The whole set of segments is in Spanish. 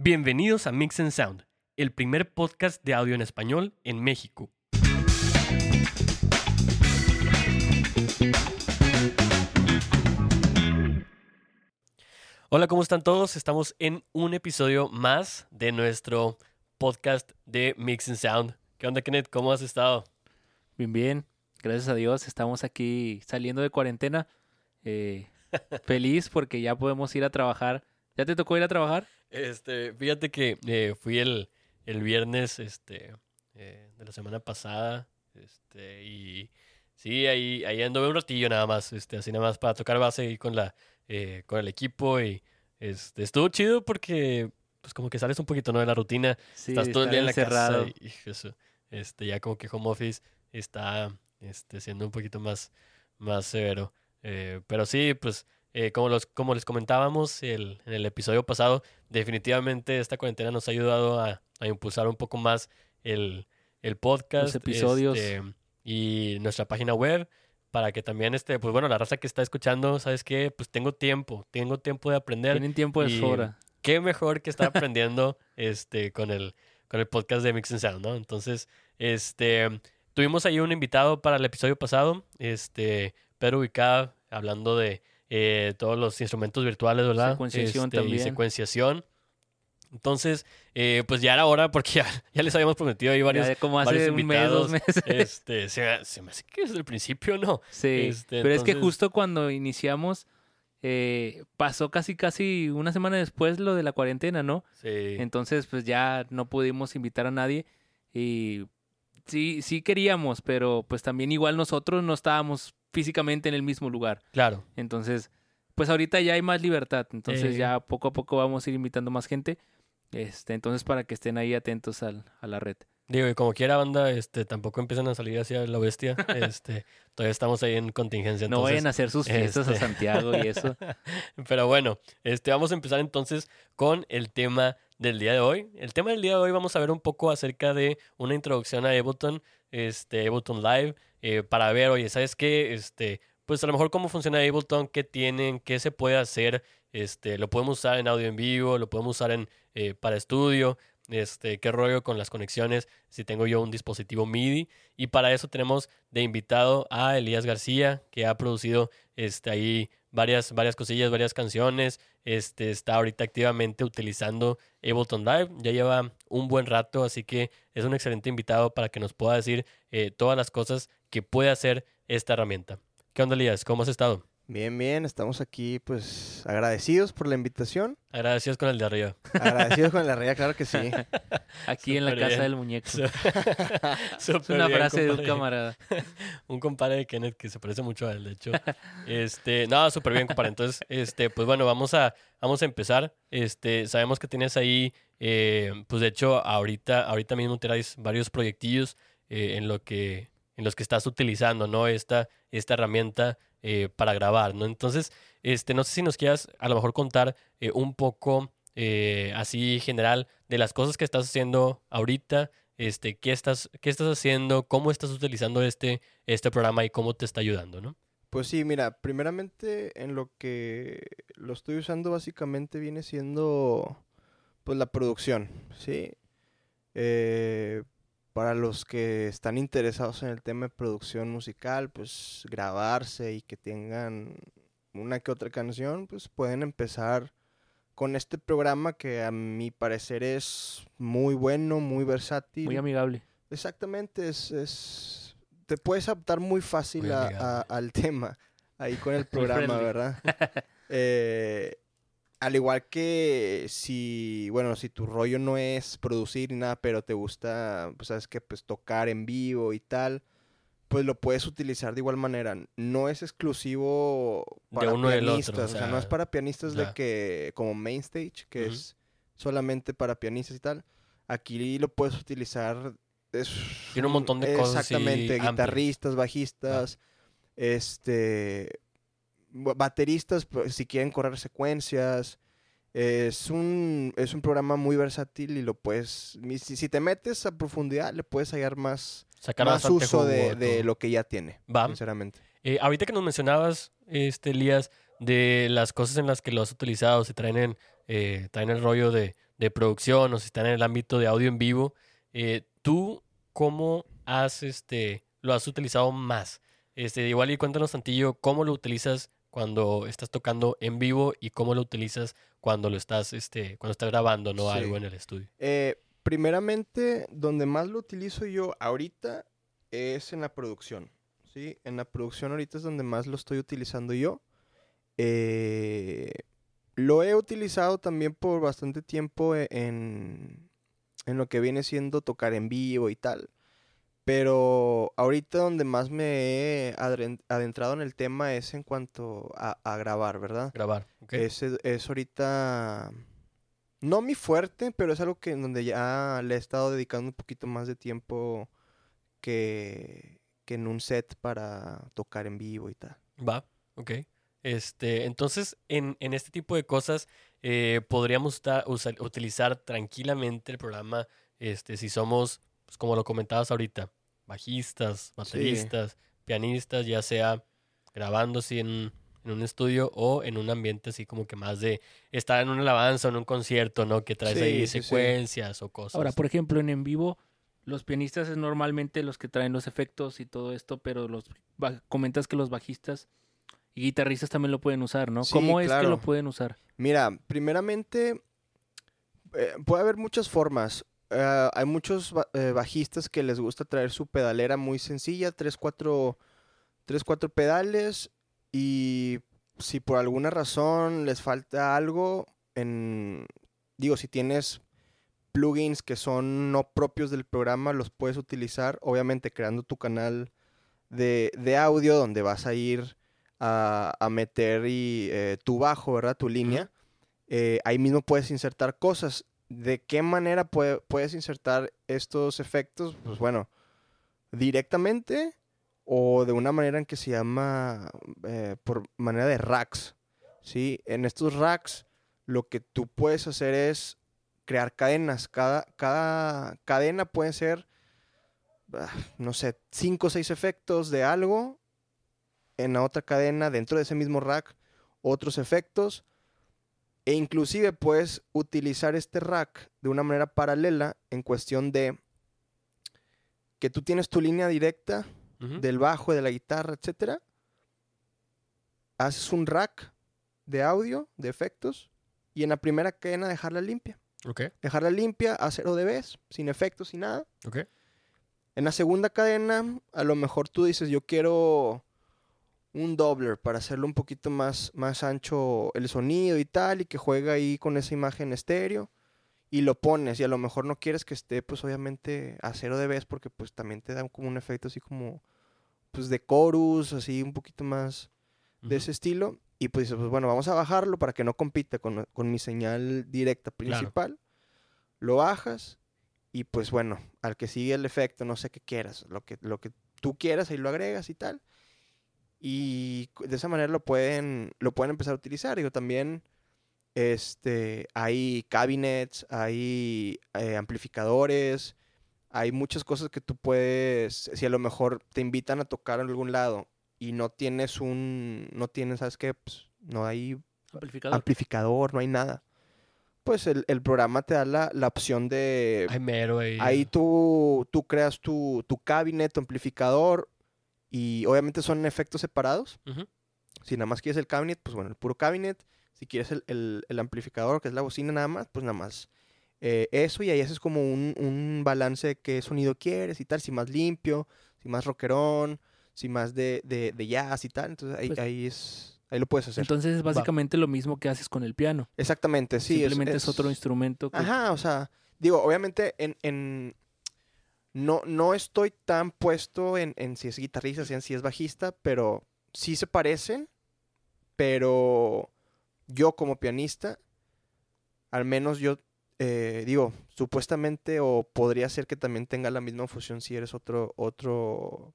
Bienvenidos a Mix and Sound, el primer podcast de audio en español en México. Hola, ¿cómo están todos? Estamos en un episodio más de nuestro podcast de Mix and Sound. ¿Qué onda, Kenneth? ¿Cómo has estado? Bien, bien. Gracias a Dios. Estamos aquí saliendo de cuarentena. Eh, feliz porque ya podemos ir a trabajar. ¿Ya te tocó ir a trabajar? Este, fíjate que eh, fui el, el viernes este, eh, de la semana pasada. Este, y sí, ahí, ahí anduve un ratillo nada más, este, así nada más para tocar base ahí con la, eh, con el equipo. Y este, estuvo chido porque pues como que sales un poquito ¿no? de la rutina. Sí, Estás todo el día en la encerrado. casa. Y, eso, este, ya como que home office está este, siendo un poquito más, más severo. Pero sí, pues eh, como, los, como les comentábamos el- en el episodio pasado, definitivamente esta cuarentena nos ha ayudado a, a impulsar un poco más el, el podcast. Los episodios. este, y nuestra página web para que también, este, pues bueno, la raza que está escuchando, ¿sabes qué? Pues tengo tiempo, tengo tiempo de aprender Tienen tiempo de sobra. qué mejor que estar aprendiendo este con el con el podcast de Mix and Sound, ¿no? Entonces, este tuvimos ahí un invitado para el episodio pasado, este Pedro Ubicada, hablando de eh, todos los instrumentos virtuales, ¿verdad? Secuenciación Este, Y también. secuenciación. Entonces, eh, pues ya era hora, porque ya, ya les habíamos prometido ahí varios. Ya como hace varios un mes, dos meses. Este, se, me- se me hace que desde el principio, ¿no? sí. este, Pero es que justo cuando iniciamos, eh, pasó casi casi una semana después lo de la cuarentena, ¿no? Sí. Entonces, pues ya no pudimos invitar a nadie. Y sí, sí queríamos, pero pues también igual nosotros no estábamos físicamente en el mismo lugar. Claro. Entonces, pues ahorita ya hay más libertad. Entonces Eh. ya poco a poco vamos a ir invitando más gente. Este, entonces para que estén ahí atentos al, a la red. Digo, y como quiera banda, este, tampoco empiezan a salir hacia la bestia. Este, todavía estamos ahí en contingencia. no Entonces, vayan a hacer sus fiestas a este- Santiago y eso. Pero bueno, este, vamos a empezar entonces con el tema del día de hoy. El tema del día de hoy vamos a ver un poco acerca de una introducción a Ableton, este, Ableton Live, eh, para ver, oye, ¿sabes qué? Este, pues a lo mejor cómo funciona Ableton, qué tienen, qué se puede hacer, este, lo podemos usar en audio en vivo, lo podemos usar en, eh, para estudio, este, qué rollo con las conexiones, si tengo yo un dispositivo MIDI. Y para eso tenemos de invitado a Elías García, que ha producido este, ahí varias, varias cosillas, varias canciones. Este, está ahorita activamente utilizando Ableton Live. Ya lleva un buen rato, así que es un excelente invitado para que nos pueda decir eh, todas las cosas que puede hacer esta herramienta. ¿Qué onda, Elías? ¿Cómo has estado? Bien, bien, estamos aquí pues agradecidos por la invitación, Agradecidos con el de arriba. agradecidos con la realidad, claro que sí. Aquí en la casa bien. del muñeco. Es una bien, frase de un camarada. un compadre de Kenneth que se parece mucho a él, de hecho. Este, no, súper bien, compadre. Entonces, este, pues bueno, vamos a, vamos a empezar. Este, sabemos que tienes ahí, eh, pues de hecho, ahorita, ahorita mismo traes varios proyectillos eh, en lo que, en los que estás utilizando, ¿no? Esta, esta herramienta eh, para grabar, ¿no? Entonces, este, no sé si nos quieras a lo mejor contar eh, un poco eh, así general de las cosas que estás haciendo ahorita. Este, qué estás, qué estás haciendo, cómo estás utilizando este, este programa y cómo te está ayudando, ¿no? Pues sí, mira, primeramente en lo que lo estoy usando básicamente viene siendo pues la producción, ¿sí? Para los que están interesados en el tema de producción musical, pues grabarse y que tengan una que otra canción, pues pueden empezar con este programa que a mi parecer es muy bueno, muy versátil. Muy amigable. Exactamente, es, es- te puedes adaptar muy fácil Muy a- amigable. a- al tema ahí con el programa. ¿verdad? Eh, al igual que si, bueno, si tu rollo no es producir ni nada, pero te gusta, pues sabes que pues tocar en vivo y tal, pues lo puedes utilizar de igual manera. No es exclusivo De para uno del otro, pianistas, o o sea, no es para pianistas ya. de que como main stage, que es solamente para pianistas y tal. Aquí lo puedes utilizar es Tiene un montón de cosas así Exactamente, amplias. guitarristas, bajistas, este ba- bateristas pues, si quieren correr secuencias. Es un, es un programa muy versátil y lo puedes, si, si te metes a profundidad, le puedes hallar más, Sacar más uso de, de lo que ya tiene, Va. sinceramente. Eh, ahorita que nos mencionabas, este, Elías, de las cosas en las que lo has utilizado, se traen, en, eh, traen el rollo de, de producción o si están en el ámbito de audio en vivo, eh, ¿tú cómo has, este, lo has utilizado más? Este, igual y cuéntanos, Santillo, cómo lo utilizas cuando estás tocando en vivo y cómo lo utilizas cuando lo estás, este, cuando estás grabando, ¿no? Sí. Algo en el estudio. Eh, primeramente, donde más lo utilizo yo ahorita es en la producción. ¿sí? En la producción ahorita es donde más lo estoy utilizando yo. Eh, lo he utilizado también por bastante tiempo e- en, en lo que viene siendo tocar en vivo y tal. Pero ahorita donde más me he adentrado en el tema es en cuanto a, a grabar, ¿verdad? Grabar, ¿ok? Ese es ahorita no mi fuerte, pero es algo que en donde ya le he estado dedicando un poquito más de tiempo que, que en un set para tocar en vivo y tal. Va, ok. Este, entonces, en, en este tipo de cosas, eh, podríamos usar- utilizar tranquilamente el programa, este, si somos, pues, como lo comentabas ahorita, bajistas, bateristas, pianistas, ya sea grabando así en, en un estudio o en un ambiente así como que más de estar en una alabanza o en un concierto, ¿no? Que traes Sí, ahí sí, sí. secuencias o cosas. Ahora, por ejemplo, en en vivo, los pianistas es normalmente los que traen los efectos y todo esto, pero los comentas que los bajistas y guitarristas también lo pueden usar, ¿no? Sí, ¿Cómo es que claro. lo pueden usar? Mira, primeramente eh, puede haber muchas formas. Eh, hay muchos eh, bajistas que les gusta traer su pedalera muy sencilla, tres, cuatro, tres, cuatro pedales y si por alguna razón les falta algo, en, digo, si tienes plugins que son no propios del programa, los puedes utilizar, obviamente creando tu canal de, de audio donde vas a ir a, a meter y, eh, tu bajo, ¿verdad? Tu línea. Eh, ahí mismo puedes insertar cosas. ¿De qué manera pue- puedes insertar estos efectos? Pues bueno, directamente o de una manera en que se llama eh, por manera de racks. ¿sí? En estos racks lo que tú puedes hacer es crear cadenas. Cada, cada cadena puede ser, ah, no sé, cinco o seis efectos de algo. En la otra cadena, dentro de ese mismo rack, otros efectos. E inclusive puedes utilizar este rack de una manera paralela en cuestión de que tú tienes tu línea directa del bajo, de la guitarra, etcétera. Haces un rack de audio, de efectos, y en la primera cadena dejarla limpia. Dejarla limpia a cero dBs, sin efectos, sin nada. En la segunda cadena, a lo mejor tú dices, yo quiero un doubler para hacerlo un poquito más, más ancho el sonido y tal, y que juegue ahí con esa imagen estéreo, y lo pones, y a lo mejor no quieres que esté, pues obviamente a cero dBs, porque pues también te da como un efecto así como, pues de chorus, así un poquito más de ese estilo, y pues dices, pues bueno, vamos a bajarlo para que no compita con, con mi señal directa principal. Lo bajas, y pues bueno, al que sigue el efecto, no sé qué quieras, lo que, lo que tú quieras, ahí lo agregas y tal. Y de esa manera lo pueden, lo pueden empezar a utilizar. Digo, también este, hay cabinets, hay eh, amplificadores, hay muchas cosas que tú puedes, si a lo mejor te invitan a tocar en algún lado y no tienes un, no tienes, ¿sabes qué? Pues, no hay Amplificador. amplificador, no hay nada. Pues el, el programa te da la, la opción de... Ay, mero ahí. Ahí tú, tú creas tu, tu cabinet, tu amplificador y obviamente son efectos separados. Si nada más quieres el cabinet, pues bueno, el puro cabinet. Si quieres el, el- el amplificador, que es la bocina nada más, pues nada más eh, eso y ahí haces como un, un balance de qué sonido quieres y tal, si más limpio, si más rockerón, si más de, de, de jazz y tal. Entonces ahí, Pues- ahí es... Ahí lo puedes hacer. Entonces es básicamente lo mismo que haces con el piano. Exactamente, sí. Simplemente es, otro instrumento. que- Ajá, o sea, digo, obviamente en, en- no, no estoy tan puesto en, en si es guitarrista, si en si es bajista, pero sí se parecen, pero yo como pianista, al menos yo eh, digo, supuestamente o podría ser que también tenga la misma fusión si eres otro, otro,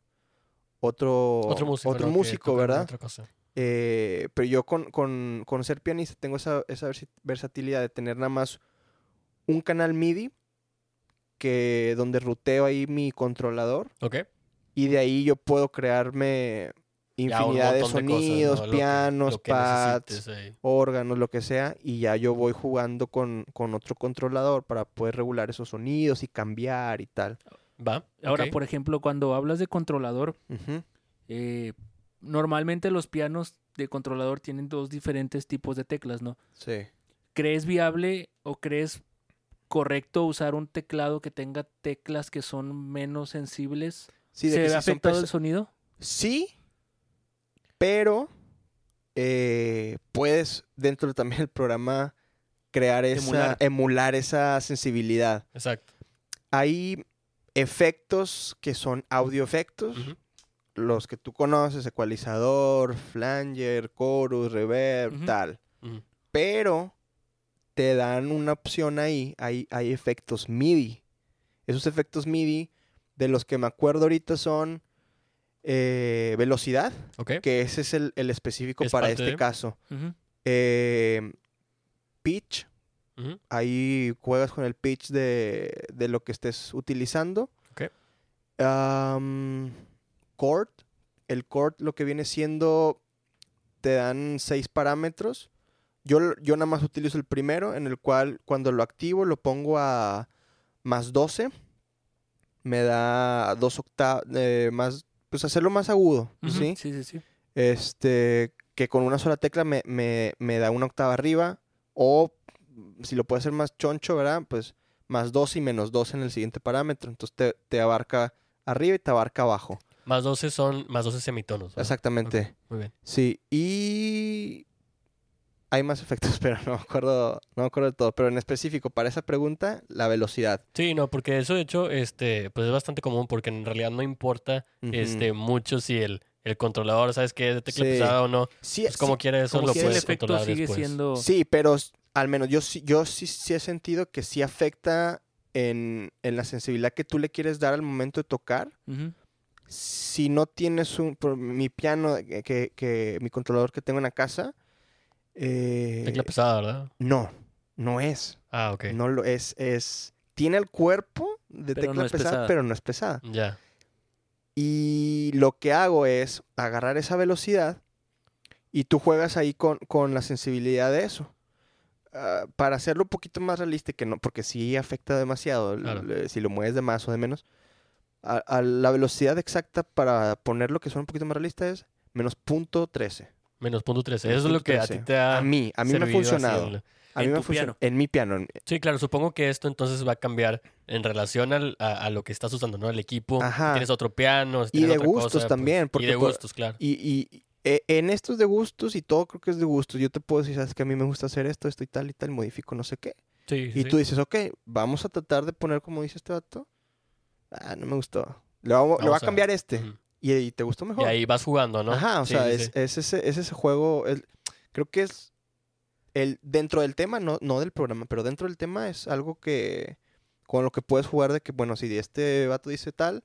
otro, Otro músico. otro ¿no? Que músico, toca ¿verdad? Otra cosa. Eh, pero yo con, con- con ser pianista tengo esa, esa versatilidad de tener nada más un canal MIDI que donde ruteo ahí mi controlador Ok. y de ahí yo puedo crearme infinidad de cosas, sonidos, ¿no? Lo que- pianos, lo que pads, órganos, lo que sea, y ya yo voy jugando con, con otro controlador para poder regular esos sonidos y cambiar y tal. Va. Ahora, por ejemplo, cuando hablas de controlador, eh, normalmente los pianos de controlador tienen dos diferentes tipos de teclas, ¿no? Sí. ¿Crees viable o crees correcto usar un teclado que tenga teclas que son menos sensibles? Sí, ¿Se ve si afectado el sonido? Sí, pero eh, puedes dentro de también del programa crear esa, Emular. emular esa sensibilidad. Exacto. Hay efectos que son audio efectos, los que tú conoces, ecualizador, flanger, chorus, reverb, tal. Pero te dan una opción ahí, hay, hay efectos MIDI. Esos efectos MIDI, de los que me acuerdo ahorita son eh, velocidad, que ese es el, el específico Es para este de- caso. Eh, pitch, ahí juegas con el pitch de, de lo que estés utilizando. Ok. Am, chord, el chord lo que viene siendo, te dan seis parámetros. Yo, yo nada más utilizo el primero, en el cual cuando lo activo lo pongo a más 12. Me da dos octavas, más, pues hacerlo más agudo. ¿sí? Sí, sí, sí. Este, que con una sola tecla me, me- me da una octava arriba. O si lo puede hacer más choncho, ¿verdad? Pues más 2 y menos 2 en el siguiente parámetro. Entonces te, te abarca arriba y te abarca abajo. Más 12 son más 12 semitonos. ¿verdad? Exactamente. Muy bien. Sí. Y hay más efectos, pero no me acuerdo, no me acuerdo de todo. Pero en específico, para esa pregunta, la velocidad. Sí, no, porque eso de hecho, este, pues es bastante común porque en realidad no importa, este, mucho si el, el controlador, ¿sabes qué? Es de tecla Sí. pesada o no. Sí, Pues como sí, quiera eso Como lo el puedes efecto controlar sigue después. siendo... Sí, pero al menos yo sí, yo sí, sí he sentido que sí afecta en, en la sensibilidad que tú le quieres dar al momento de tocar. Si no tienes un, por mi piano, que, que- que- mi controlador que tengo en la casa, eh, Tecla pesada, ¿verdad? no, no es, Ah, ok. no lo es, es, tiene el cuerpo de Pero tecla no pesada, pesada. pero no es pesada. Ya. Y lo que hago es agarrar esa velocidad y tú juegas ahí con, con la sensibilidad de eso. Ah, para hacerlo un poquito más realista, que no, porque sí afecta demasiado Claro. si lo mueves de más o de menos. A, a la velocidad exacta para ponerlo que suene un poquito más realista es menos punto 13. Menos punto 13. Menos Eso es lo que a 13. ti te ha A mí, a mí me ha funcionado. el- A mí En me ha tu funcionado. piano. En mi piano. Sí, claro, supongo que esto entonces va a cambiar en relación al- a, a lo que estás usando, ¿no? El equipo. Ajá. tienes otro piano. si Y de otra gustos cosa, pues, también, y porque de por- gustos, claro. Y, y eh, en estos de gustos y todo creo que es de gustos. Yo te puedo decir, sabes que a mí me gusta hacer esto, esto y tal y tal, modifico no sé qué. Sí, Y sí. tú dices, ok, vamos a tratar de poner como dice este vato. Ah, no me gustó. Le, vamos- le voy a cambiar este. Ujú. Y, y te gustó mejor. Y ahí vas jugando, ¿no? Ajá, o Sí, sea, sí, es, sí. es ese, es ese juego. el- creo que es el dentro del tema, no, no del programa, pero dentro del tema es algo que con lo que puedes jugar de que, bueno, si este vato dice tal,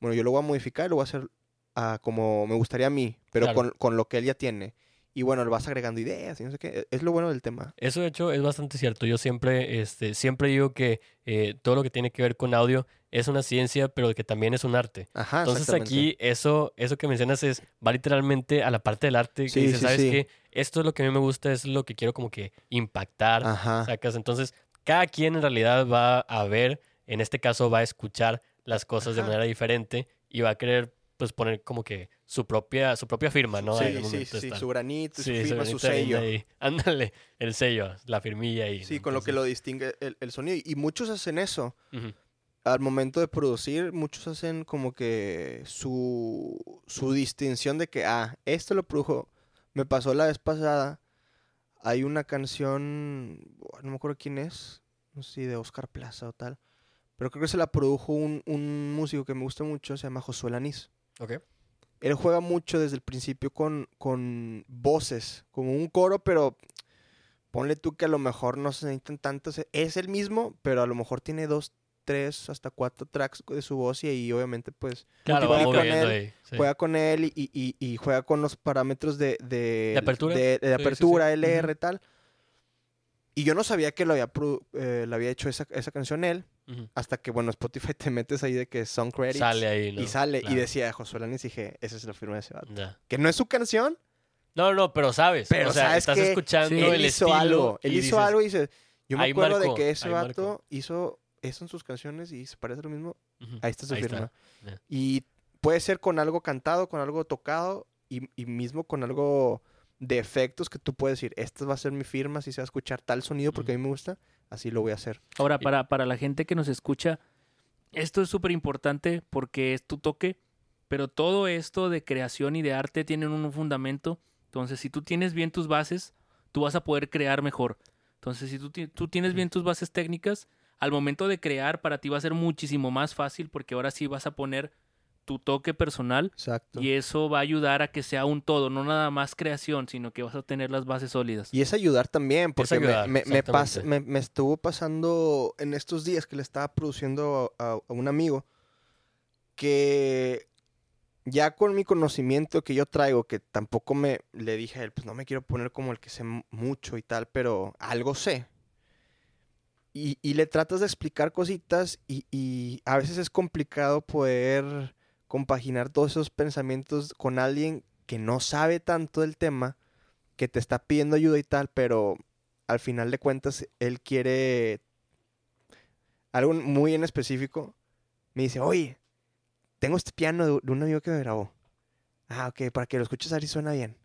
bueno, yo lo voy a modificar, lo voy a hacer ah, como me gustaría a mí, pero Claro. con, con lo que él ya tiene. Y bueno, le vas agregando ideas y no sé qué. Es lo bueno del tema. Eso de hecho es bastante cierto. Yo siempre, este, siempre digo que eh, todo lo que tiene que ver con audio es una ciencia, pero que también es un arte. Ajá, Entonces aquí eso, eso que mencionas es, va literalmente a la parte del arte que Sí, dices, sí, ¿sabes sí. qué? Esto es lo que a mí me gusta, es lo que quiero como que impactar, Ajá. sacas. Entonces, cada quien en realidad va a ver, en este caso va a escuchar las cosas de Ajá. manera diferente y va a querer pues poner como que su propia, su propia firma, ¿no? sí, Al sí, sí, de estar. su granito, su Sí, firma, su granito de arena sello. ahí. Ándale, el sello, la firmilla ahí. Sí, ¿no? con lo que lo Entonces, distingue el, el sonido. Y muchos hacen eso. ujú. Al momento de producir, muchos hacen como que su, su distinción de que, ah, esto lo produjo. Me pasó la vez pasada. Hay una canción, no me acuerdo quién es, no sé si de Oscar Plaza o tal. Pero creo que se la produjo un, un músico que me gusta mucho, se llama Josué Lanís. Ok. Él juega mucho desde el principio con, con voces, como un coro, pero ponle tú que a lo mejor no se necesitan tantos. Es el mismo, pero a lo mejor tiene dos, tres, hasta cuatro tracks de su voz y ahí obviamente pues Claro, Juega con él, ahí. sí. juega con él y, y- y juega con los parámetros de... De, ¿De apertura? de- de Sí, sí, sí. apertura, LR, tal. Y yo no sabía que lo había, eh, lo había hecho esa, esa canción él, Ujú. hasta que, bueno, Spotify te metes ahí de que son credits. Sale ahí, ¿no? Y sale, Claro. y decía Josué Lanis, y dije, esa es la firma de ese vato. Ya. Que no es su canción, No, no, pero sabes. Pero o sea, sabes estás que escuchando Sí. el él hizo estilo algo. Él hizo dices, algo y dice, yo me acuerdo marcó, de que ese vato marcó. hizo eso en sus canciones y se parece lo mismo. ujú, Ahí está su ahí firma. Y puede ser con algo cantado, con algo tocado y, y mismo con algo de efectos que tú puedes decir, esta va a ser mi firma, si se va a escuchar tal sonido porque a mí me gusta, así lo voy a hacer. Ahora, Y- para, para la gente que nos escucha, esto es súper importante porque es tu toque, pero todo esto de creación y de arte tienen un fundamento. Entonces, si tú tienes bien tus bases, tú vas a poder crear mejor. Entonces, si tú, tú tienes bien tus bases técnicas, al momento de crear, para ti va a ser muchísimo más fácil porque ahora sí vas a poner tu toque personal Exacto. y eso va a ayudar a que sea un todo, no nada más creación, sino que vas a tener las bases sólidas. Y es ayudar también, porque me- ayudar, me, me, pas- exactamente. me- me estuvo pasando en estos días que le estaba produciendo a, a un amigo que ya con mi conocimiento que yo traigo, que tampoco me le dije a él, pues no me quiero poner como el que sé mu- mucho y tal, pero algo sé. Y, y le tratas de explicar cositas y, y a veces es complicado poder compaginar todos esos pensamientos con alguien que no sabe tanto del tema que te está pidiendo ayuda y tal, pero al final de cuentas él quiere algo muy en específico. Me dice, oye, tengo este piano de, un amigo que me grabó. Ah, ok, para que lo escuches a ver si suena bien.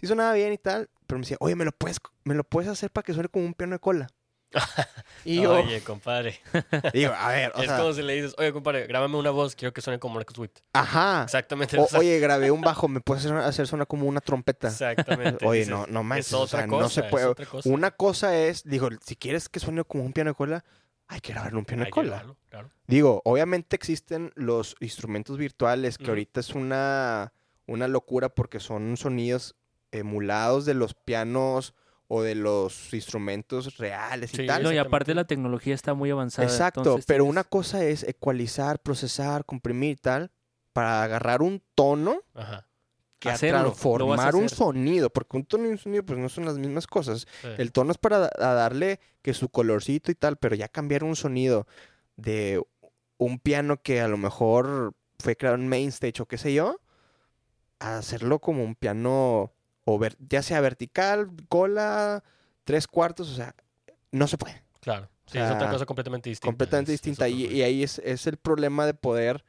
Sí sonaba bien y tal, pero me decía, oye, ¿me lo puedes, me lo puedes hacer para que suene como un piano de cola? y yo, Oye, compadre. digo, a ver, o es sea, como si le dices, oye, compadre, grábame una voz, quiero que suene como Marcus Witt. ajá. Exactamente. O- o sea, oye, grabé un bajo, ¿me puedes hacer, hacer sonar como una trompeta? Exactamente. Oye, dices, no, no manches, Es o otra sea, cosa. no se puede. cosa. Una cosa es, digo, si quieres que suene como un piano de cola, hay que grabarle un piano Hay de cola. grabarlo, claro. Digo, obviamente existen los instrumentos virtuales, que ahorita es una, una locura porque son sonidos emulados de los pianos o de los instrumentos reales y Sí, tal. No, y aparte la tecnología está muy avanzada. Exacto, entonces pero tienes- una cosa es ecualizar, procesar, comprimir y tal, para agarrar un tono Ajá. que Hacerlo, a transformar un sonido, porque un tono y un sonido pues no son las mismas cosas. sí. El tono es para darle que su colorcito y tal, pero ya cambiar un sonido de un piano que a lo mejor fue creado en Mainstage o qué sé yo, a hacerlo como un piano, o ver- ya sea vertical, cola, tres cuartos, o sea, no se puede. Claro. Sí, O es otra cosa completamente distinta. completamente es- distinta. Y, ahí es, es el problema de poder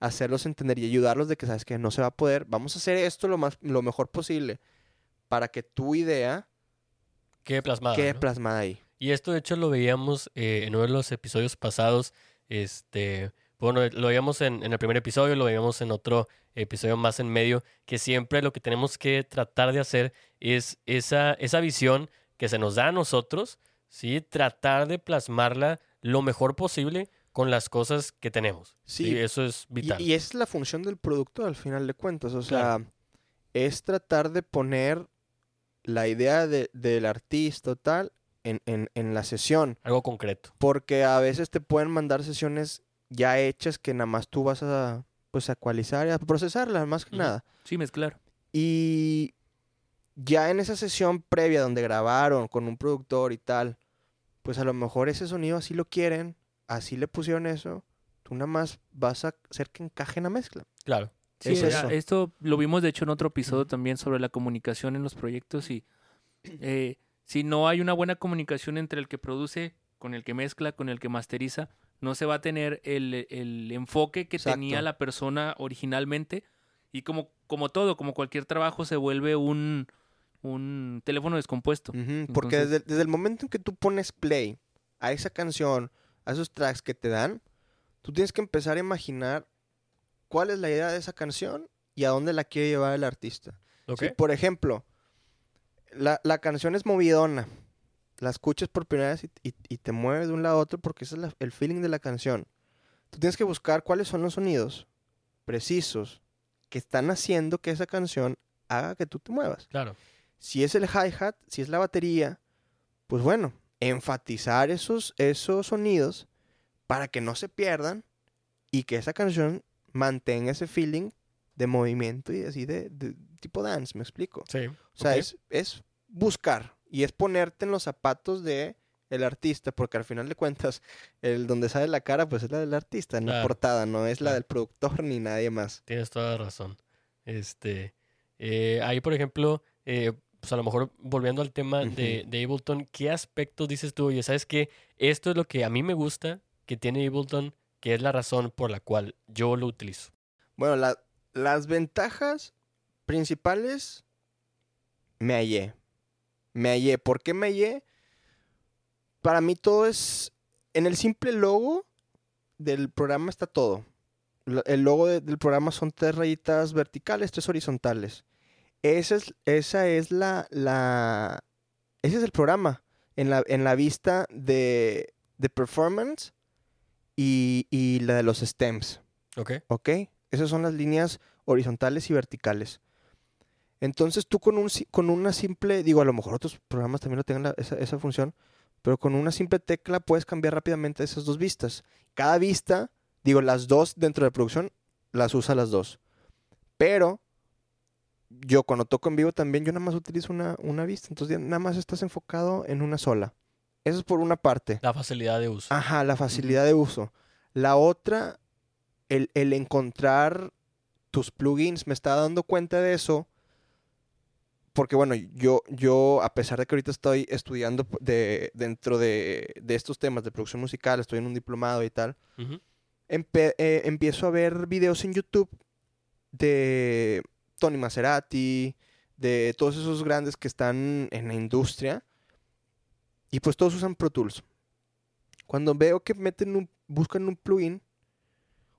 hacerlos entender y ayudarlos de que sabes que no se va a poder. Vamos a hacer esto lo más lo mejor posible para que tu idea Quede plasmada. quede ¿no? plasmada ahí. Y esto, de hecho, lo veíamos eh, en uno de los episodios pasados. Este, bueno, lo veíamos en, en el primer episodio, lo veíamos en otro episodio más en medio, que siempre lo que tenemos que tratar de hacer es esa, esa visión que se nos da a nosotros, ¿sí? Tratar de plasmarla lo mejor posible con las cosas que tenemos. Sí. Sí, eso es vital. y es la función del productor al final de cuentas. O sea, es tratar de poner la idea de- del artista o tal en, en- en la sesión. Algo concreto. Porque a veces te pueden mandar sesiones ya hechas que nada más tú vas a pues a ecualizar y a procesarlas más que nada. Sí, mezclar. Y ya en esa sesión previa donde grabaron con un productor y tal, pues a lo mejor ese sonido así lo quieren, así le pusieron eso, tú nada más vas a hacer que encaje en la mezcla. Claro. Sí, Es era- eso. esto lo vimos de hecho en otro episodio también sobre la comunicación en los proyectos y eh, si no hay una buena comunicación entre el que produce, con el que mezcla, con el que masteriza, no se va a tener el, el enfoque que Exacto. tenía la persona originalmente y como, como todo, como cualquier trabajo se vuelve un, un teléfono descompuesto. Porque Entonces- desde, desde el momento en que tú pones play a esa canción, a esos tracks que te dan, tú tienes que empezar a imaginar cuál es la idea de esa canción y a dónde la quiere llevar el artista. ¿Ok? Si, por ejemplo, la, la canción es movidona, la escuchas por primera vez y, y- y te mueve de un lado a otro porque ese es la- el feeling de la canción. Tú tienes que buscar cuáles son los sonidos precisos que están haciendo que esa canción haga que tú te muevas. Claro. Si es el hi-hat, si es la batería, pues bueno, enfatizar esos, esos sonidos para que no se pierdan y que esa canción mantenga ese feeling de movimiento y así de, de tipo dance, me explico. Sí. O sea, es, es buscar Y es ponerte en los zapatos de el artista, porque al final de cuentas, el donde sale la cara, pues es la del artista, en la Claro. portada, no es la del productor ni nadie más. Tienes toda la razón. Este, eh, ahí, por ejemplo, eh, pues a lo mejor volviendo al tema de, de Ableton, ¿qué aspectos dices tú? Oye, ¿sabes qué? Esto es lo que a mí me gusta que tiene Ableton, que es la razón por la cual yo lo utilizo. Bueno, la- las ventajas principales me hallé. Me hallé. ¿Por qué me hallé? Para mí todo es... En el simple logo del programa está todo. El logo de- del programa son tres rayitas verticales, tres horizontales. Esa es, esa es la, la... Ese es el programa. En la, en la vista de, de performance y, y la de los stems. ¿Ok? ¿Ok? Esas son las líneas horizontales y verticales. Entonces tú con, un, con una simple, digo, a lo mejor otros programas también lo tengan la- esa, esa función, pero con una simple tecla puedes cambiar rápidamente esas dos vistas. Cada vista, digo, las dos dentro de producción, las usa las dos. Pero yo cuando toco en vivo también, yo nada más utilizo una, una vista, entonces nada más estás enfocado en una sola. Eso es por una parte. La facilidad de uso. Ajá, la facilidad de uso. La otra, el, el encontrar tus plugins, me estaba dando cuenta de eso. Porque bueno, yo, yo a pesar de que ahorita estoy estudiando de, dentro de, de estos temas de producción musical, estoy en un diplomado y tal, empe- eh, empiezo a ver videos en YouTube de Tony Maserati, de todos esos grandes que están en la industria. Y pues todos usan Pro Tools. Cuando veo que meten un, buscan un plugin,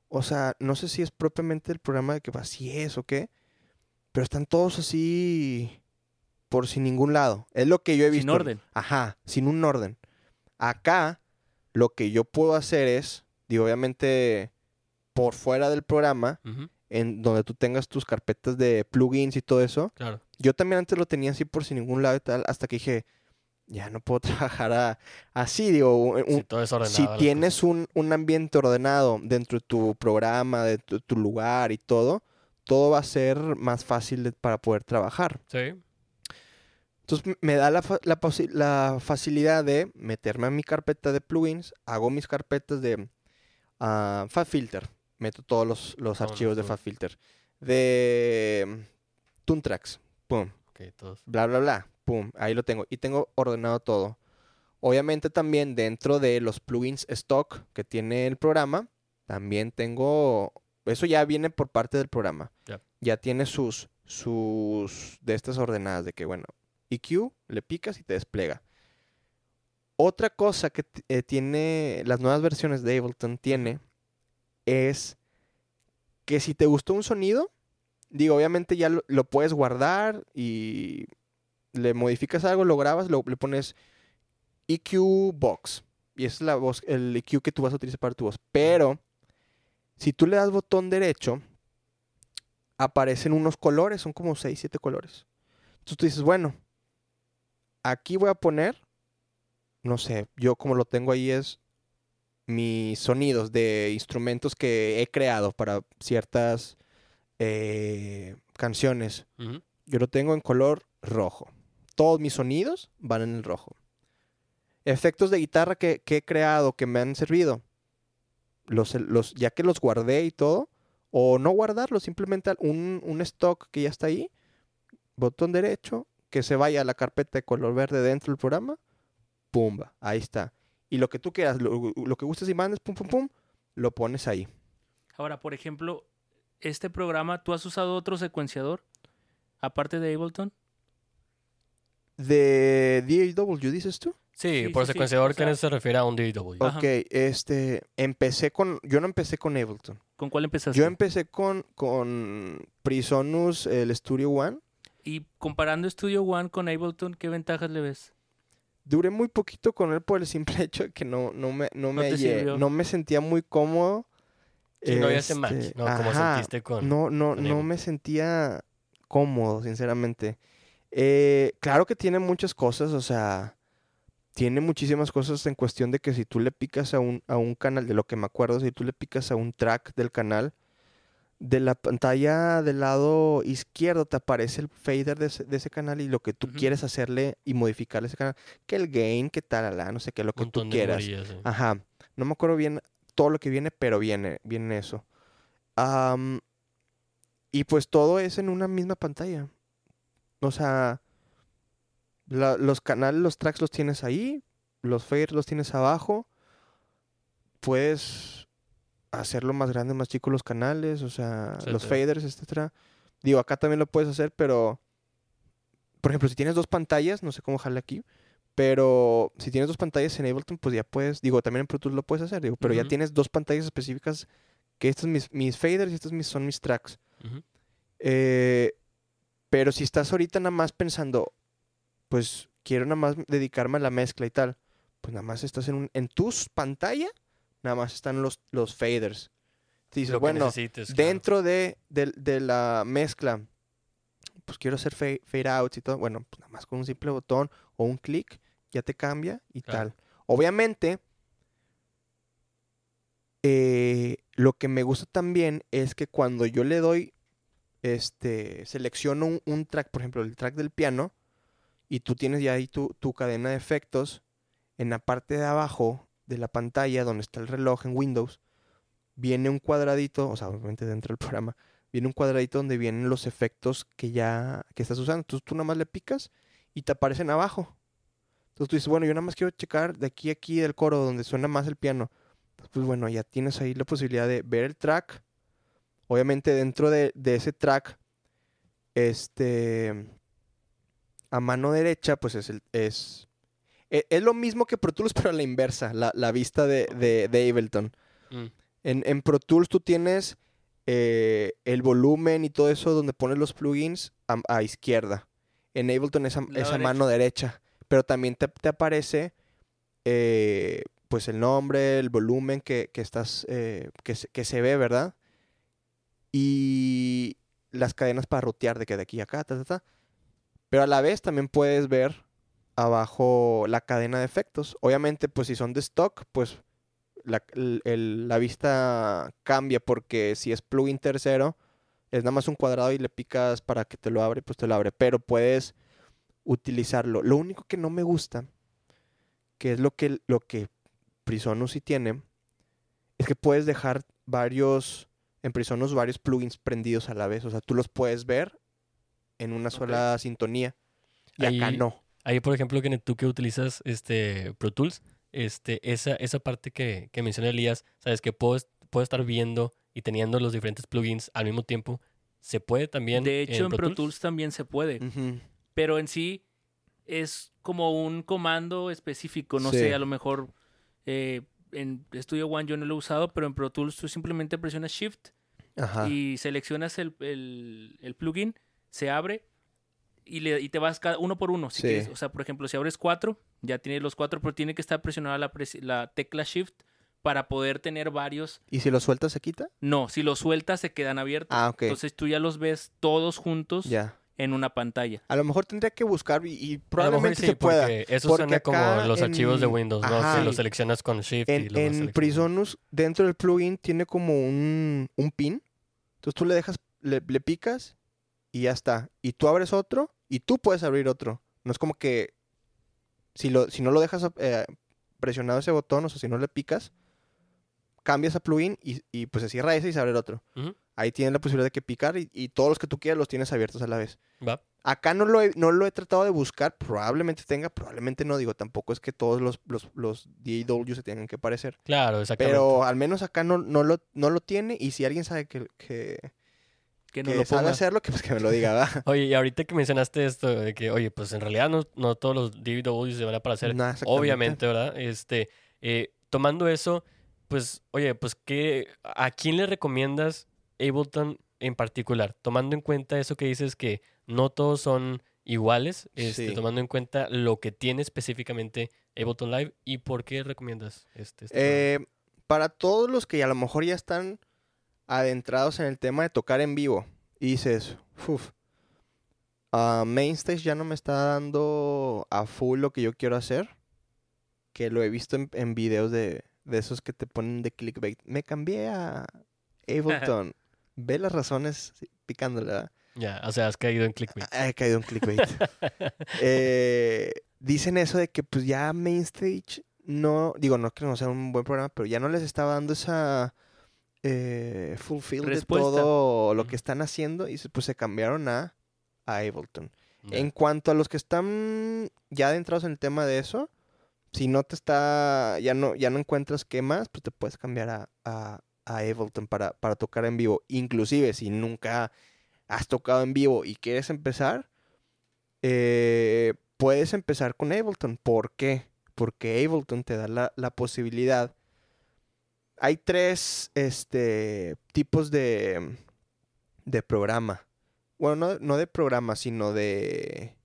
o sea, no sé si es propiamente el programa de que va así es o qué, pero están todos así por sin ningún lado. Es lo que yo he visto. Sin orden. Ajá, sin un orden. Acá, lo que yo puedo hacer es, digo, obviamente, por fuera del programa, en donde tú tengas tus carpetas de plugins y todo eso. Claro. Yo también antes lo tenía así por sin ningún lado y tal, hasta que dije, ya no puedo trabajar a- así, digo, un- un- todo es ordenado. si tienes un, un ambiente ordenado dentro de tu programa, de tu, tu lugar y todo, todo va a ser más fácil de- para poder trabajar. Sí. Entonces me da la, la facilidad de meterme a mi carpeta de plugins, hago mis carpetas de ah, FabFilter, meto todos los, los Vámonos, archivos de tú. FabFilter, de mm, Toontracks, pum, Ok, todos. bla, bla, bla, pum, ahí lo tengo. Y tengo ordenado todo. Obviamente también dentro de los plugins stock que tiene el programa, también tengo, eso ya viene por parte del programa. Ya. Ya tiene sus, sus, de estas ordenadas de que, bueno, EQ, le picas y te despliega. Otra cosa que eh, tiene las nuevas versiones de Ableton tiene es que si te gustó un sonido, digo, obviamente ya lo, puedes guardar y le modificas algo, lo grabas, lo- le pones EQ Box. Y es la voz, el EQ que tú vas a utilizar para tu voz. Pero, si tú le das botón derecho, aparecen unos colores, son como 6, 7 colores. Entonces tú dices, bueno, aquí voy a poner, no sé, yo como lo tengo ahí es mis sonidos de instrumentos que he creado para ciertas eh, canciones. Yo lo tengo en color rojo. Todos mis sonidos van en el rojo. Efectos de guitarra que, que he creado, que me han servido. Los, los, ya que los guardé y todo. O no guardarlos, simplemente un, un stock que ya está ahí. Botón derecho, que se vaya a la carpeta de color verde dentro del programa. Pumba, ahí está. Y lo que tú quieras, lo, lo que gustes y mandes, pum, pum, pum, lo pones ahí. Ahora, por ejemplo, este programa, ¿tú has usado otro secuenciador? Aparte de Ableton. De DAW, dices tú? Sí, Sí, por sí, sí, secuenciador, o sea- Kenneth se refiere a un. Ajá. Ok, este, empecé con, yo no empecé con Ableton. ¿Con cuál empezaste? Yo empecé con, con Prisonus, el Studio One. Y comparando Studio One con Ableton, ¿qué ventajas le ves? Duré muy poquito con él por el simple hecho de que no, no me, no me, no me sentía muy cómodo. Sí, no había ese match, Este, ¿no? Como sentiste con... No, no, con no me sentía cómodo, sinceramente. Eh, claro que tiene muchas cosas, o sea, tiene muchísimas cosas en cuestión de que si tú le picas a un, a un canal, de lo que me acuerdo, si tú le picas a un track del canal, de la pantalla del lado izquierdo te aparece el fader de ese, de ese canal y lo que tú quieres hacerle y modificarle ese canal. Que el gain, que tal, no sé qué, lo que tú montón quieras. Ajá. No me acuerdo bien todo lo que viene, pero viene, viene eso. Y pues todo es en una misma pantalla. O sea, la- los canales, los tracks los tienes ahí, los faders los tienes abajo. Puedes hacerlo más grande, más chico los canales, o sea, los faders, etcétera. Digo, acá también lo puedes hacer, pero por ejemplo, si tienes dos pantallas, no sé cómo jale aquí, pero si tienes dos pantallas en Ableton, pues ya puedes, digo, también en Pro Tools lo puedes hacer, digo, pero ya tienes dos pantallas específicas que estos mis, mis faders y estos mis, son mis tracks. Eh, pero si estás ahorita nada más pensando, pues quiero nada más dedicarme a la mezcla y tal, pues nada más estás en un, en tus pantalla, nada más están los, los faders. Te dices, Lo bueno, claro. dentro de, de- de la mezcla, pues quiero hacer fa- fade outs y todo. Bueno, pues nada más con un simple botón o un clic ya te cambia y Claro. tal. Obviamente, eh, lo que me gusta también es que cuando yo le doy, este, selecciono un, un track, por ejemplo, el track del piano, y tú tienes ya ahí tu, tu cadena de efectos, en la parte de abajo de la pantalla donde está el reloj en Windows, viene un cuadradito, o sea, obviamente dentro del programa, viene un cuadradito donde vienen los efectos que ya que estás usando. Entonces tú nada más le picas y te aparecen abajo. Entonces tú dices, bueno, yo nada más quiero checar de aquí a aquí del coro donde suena más el piano. Pues bueno, ya tienes ahí la posibilidad de ver el track. Obviamente dentro de, de ese track, este, a mano derecha, pues es el, es, e- es lo mismo que Pro Tools, pero a la inversa, la, la vista de, de, de Ableton. Mm. En, en Pro Tools tú tienes eh, el volumen y todo eso donde pones los plugins a, a izquierda. En Ableton es a, Lado es a mano derecha. Pero también te, te aparece eh, pues el nombre, el volumen que, que estás eh, que, se- que se ve, ¿verdad? Y las cadenas para rotear de que de aquí a acá, ta, ta, ta. Pero a la vez también puedes ver abajo la cadena de efectos. Obviamente, pues si son de stock, pues la, el- la vista cambia porque si es plugin tercero, es nada más un cuadrado y le picas para que te lo abre, pues te lo abre. Pero puedes utilizarlo. Lo único que no me gusta, que es lo que, lo que Prisonus sí tiene, es que puedes dejar varios, en Prisonus varios plugins prendidos a la vez. O sea, tú los puedes ver en una sola sintonía. Y acá no. Ahí, por ejemplo, que tú que utilizas este Pro Tools, este, esa, esa parte que, que menciona Elías, sabes que puedo, puedo estar viendo y teniendo los diferentes plugins al mismo tiempo. ¿Se puede también? De hecho, en Pro Tools también se puede. Pero en sí es como un comando específico. No Sí. sé, a lo mejor eh, en Studio One yo no lo he usado, pero en Pro Tools tú simplemente presionas Shift Ajá. y seleccionas el, el- el plugin, se abre y, le, y te vas cada uno por uno. Si Sí. quieres. O sea, por ejemplo, si abres cuatro, ya tienes los cuatro, pero tiene que estar presionada la, tecla Shift para poder tener varios. ¿Y si lo sueltas se quita? No, si los sueltas se quedan abiertos. Ah, ok. Entonces tú ya los ves todos juntos ya. en una pantalla. A lo mejor tendría que buscar y, y probablemente sí, se pueda. porque eso porque suena como los archivos de Windows, ¿no? Ajá. Que los seleccionas con Shift y En, los vas en. Prisonus, dentro del plugin, tiene como un, un pin. Entonces tú le dejas, le, le picas y ya está. Y tú abres otro y tú puedes abrir otro. No es como que si, lo, si no lo dejas eh, presionado ese botón, o sea, si no le picas, cambias a plugin y, y, pues se cierra ese y se abre el otro. Ahí tienes la posibilidad de que picar y, y todos los que tú quieras los tienes abiertos a la vez. Va. Acá no lo, he, no lo he tratado de buscar, probablemente tenga, probablemente no, digo, tampoco es que todos los, los, los DAW se tengan que parecer. Claro, exactamente. Pero al menos acá no, no, lo, no lo tiene y si alguien sabe que, que, Que no que lo sabe ponga. hacerlo, que, pues que me lo diga, va. Oye, y ahorita que mencionaste esto de que, oye, pues en realidad no, no todos los DVDs se van a Nah, exactamente. obviamente, ¿verdad? Este, eh, tomando eso, pues, oye, pues, ¿qué, ¿a quién le recomiendas Ableton en particular? Tomando en cuenta eso que dices que no todos son iguales, este, Sí. tomando en cuenta lo que tiene específicamente Ableton Live y por qué recomiendas este. este? Eh, para todos los que a lo mejor ya están adentrados en el tema de tocar en vivo y dices, uff, Mainstage ya no me está dando a full lo que yo quiero hacer, que lo he visto en, en videos de, de esos que te ponen de clickbait. Me cambié a Ableton. ve las razones picándole, ¿verdad? Ya, o sea, has caído en clickbait. Ah, He caído en clickbait. Eh, dicen eso de que pues ya Mainstage no, digo, no que no sea un buen programa, pero ya no les estaba dando esa eh, fulfill de todo lo que están haciendo y se- pues se cambiaron a, a Ableton. En cuanto a los que están ya adentrados en el tema de eso, si no te está, ya no, ya no encuentras qué más, pues te puedes cambiar a, a, a Ableton para, para tocar en vivo. Inclusive si nunca has tocado en vivo y quieres empezar, eh, puedes empezar con Ableton. ¿Por qué? Porque Ableton te da la, la posibilidad. Hay tres este, tipos de, de programa. Bueno, no, no de programa, sino de...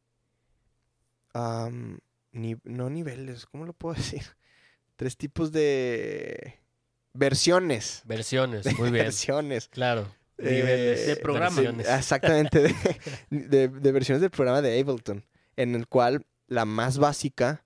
ni- no niveles, ¿cómo lo puedo decir? Tres tipos de versiones. Versiones, muy bien. Versiones. Claro. Eh, Niveles, de programa. versiones. Exactamente, de, de- de versiones del programa de Ableton, en el cual la más básica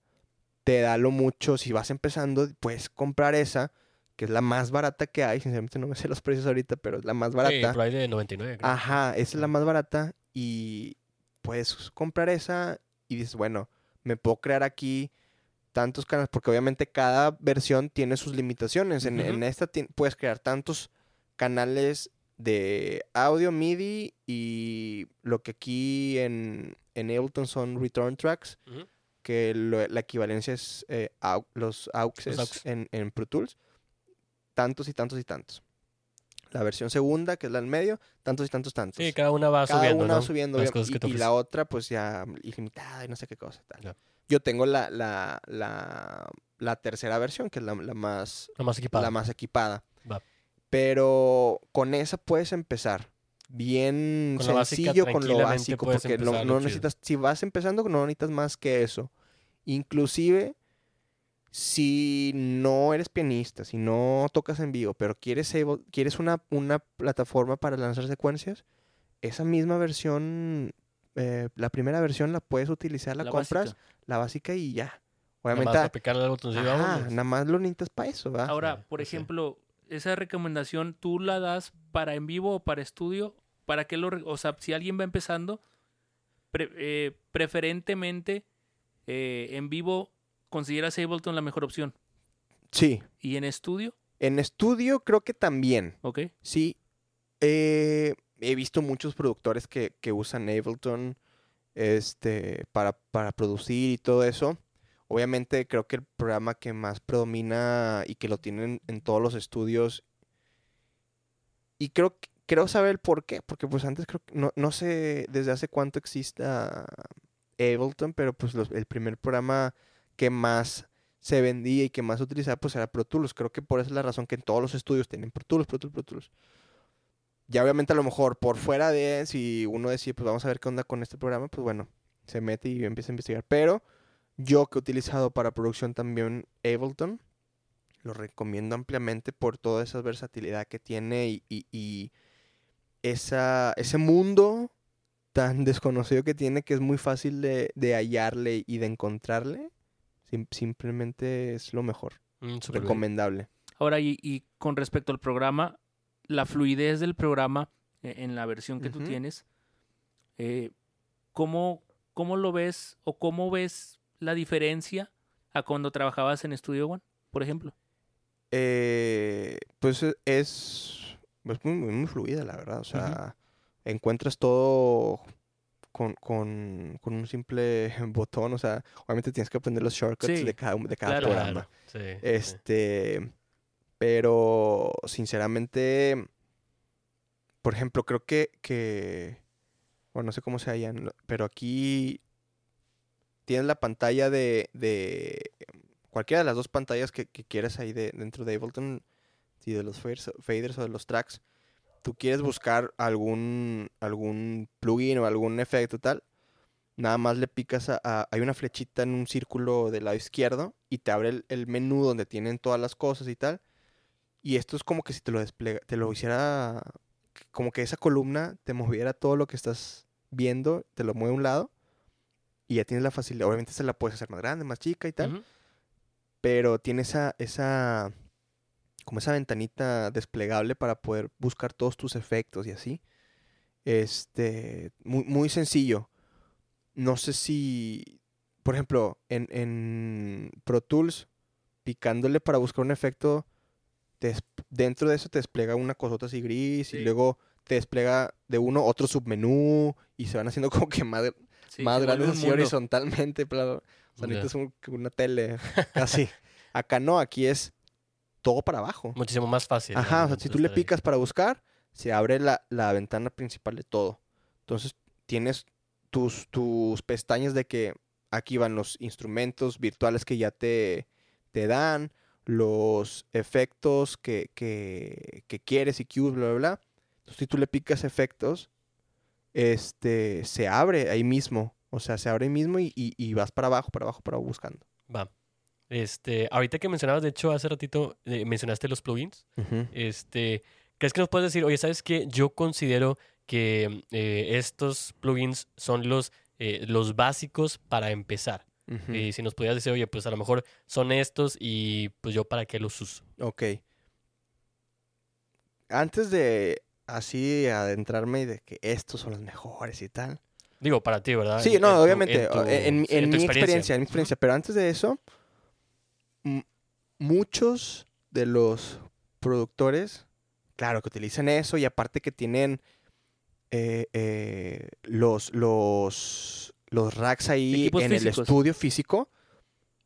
te da lo mucho, si vas empezando, puedes comprar esa, que es la más barata que hay, sinceramente no me sé los precios ahorita, pero es la más Sí, barata. por ahí de 99. creo. Ajá, esa es la más barata y puedes comprar esa y dices, bueno, me puedo crear aquí tantos canales, porque obviamente cada versión tiene sus limitaciones. En, esta puedes crear tantos canales de audio MIDI y lo que aquí en, en Ableton son return tracks, que lo- la equivalencia es eh, au- los auxes aux. En, en Pro Tools. Tantos y tantos y tantos. La versión segunda, que es la del medio, tantos y tantos tantos. Sí, cada una va Cada subiendo. una ¿no? va subiendo. Las cosas que y, te y la otra, pues ya ilimitada y no sé qué cosa. tal. Ya. Yo tengo la, la, la, la tercera versión, que es la, la más, La más equipada. la más equipada. Va. Pero con esa puedes empezar bien Con la básica, sencillo, con lo básico, porque no, no lo chido. necesitas, si vas empezando, no necesitas más que eso. Inclusive, si no eres pianista, si no tocas en vivo, pero quieres, able- quieres una, una plataforma para lanzar secuencias, esa misma versión, eh, la primera versión la puedes utilizar, la, La compras, básica. la básica y ya. Nada más Obviamente, para ajá, vámonos. nada más lo necesitas para eso, ¿va? Ahora, Ya, por pues sí. ejemplo, esa recomendación, ¿tú la das para en vivo o para estudio? ¿Para qué lo...? O sea, si alguien va empezando, pre- eh, preferentemente eh, en vivo, ¿consideras Ableton la mejor opción? Sí. ¿Y en estudio? En estudio creo que también. ¿Ok? Sí, eh, he visto muchos productores que, que usan Ableton este, para, para producir y todo eso. Obviamente creo que el programa que más predomina y que lo tienen en todos los estudios. Y creo, que- creo saber el por qué, porque pues antes creo que no, no sé desde hace cuánto exista Ableton, pero pues los- el primer programa que más se vendía y que más se utilizaba pues era Pro Tools. Creo que por esa es la razón que en todos los estudios tienen Pro Tools, Pro Tools, Pro Tools. Ya obviamente a lo mejor por fuera de si uno decide pues vamos a ver qué onda con este programa, pues bueno, se mete y empieza a investigar. Pero yo que he utilizado para producción también Ableton, lo recomiendo ampliamente por toda esa versatilidad que tiene y, y- esa, ese mundo tan desconocido que tiene que es muy fácil de, de hallarle y de encontrarle. Sim- simplemente es lo mejor, Mm, bien. recomendable. Ahora, y, y con respecto al programa, la fluidez del programa eh, en la versión que tú tienes, eh, ¿cómo, ¿cómo lo ves o cómo ves la diferencia a cuando trabajabas en Studio One, por ejemplo? Eh, pues e- es, es muy, muy, muy fluida, la verdad. O sea, encuentras todo con, con, con un simple botón. O sea, obviamente tienes que aprender los shortcuts Sí, de cada, de cada claro. programa. Claro, sí, sí. Este, pero sinceramente, por ejemplo, creo que, que, bueno, no sé cómo se hallan, pero aquí tienes la pantalla de, de cualquiera de las dos pantallas que, que quieras ahí de, dentro de Ableton, si de los faders, faders o de los tracks, tú quieres buscar algún, algún plugin o algún efecto tal, nada más le picas a, a- hay una flechita en un círculo del lado izquierdo y te abre el, el menú donde tienen todas las cosas y tal. Y esto es como que si te lo desplega, te lo hiciera, como que esa columna te moviera todo lo que estás viendo, te lo mueve a un lado y ya tienes la facilidad. Obviamente se la puedes hacer más grande, más chica y tal pero tiene esa, esa como esa ventanita desplegable para poder buscar todos tus efectos y así. Este, muy, muy sencillo. No sé si, por ejemplo, en, en Pro Tools, picándole para buscar un efecto, te dentro de eso te despliega una cosota así gris y luego te despliega de uno otro submenú y se van haciendo como que más, Sí, más grandes así horizontalmente. Claro. O sea, Ya. necesitas un- una tele casi. Acá no, aquí es todo para abajo. Muchísimo más fácil. Ajá, o sea, si tú le ahí. picas para buscar, se abre la, la ventana principal de todo. Entonces tienes tus, tus pestañas de que aquí van los instrumentos virtuales que ya te, te dan, los efectos que, que, que quieres y cues, bla, bla, bla. Entonces si tú le picas efectos, este, se abre ahí mismo. O sea, se abre ahí mismo y, y- y vas para abajo, para abajo, para abajo buscando. Va. Este, ahorita que mencionabas, de hecho, hace ratito eh, mencionaste los plugins. Este, ¿crees que nos puedes decir, oye, ¿sabes qué? Yo considero que eh, estos plugins son los, eh, los básicos para empezar. Y si nos pudieras decir, oye, pues a lo mejor son estos y pues yo para qué los uso. Ok. Antes de así adentrarme y de que estos son los mejores y tal. Digo, para ti, ¿verdad? Sí, no, en obviamente, en tu- en, en- sí, en tu mi experiencia, en mi experiencia. Pero antes de eso, muchos de los productores, claro, que utilizan eso y aparte que tienen eh, eh, los, los, los racks ahí Equipos en el estudio físico,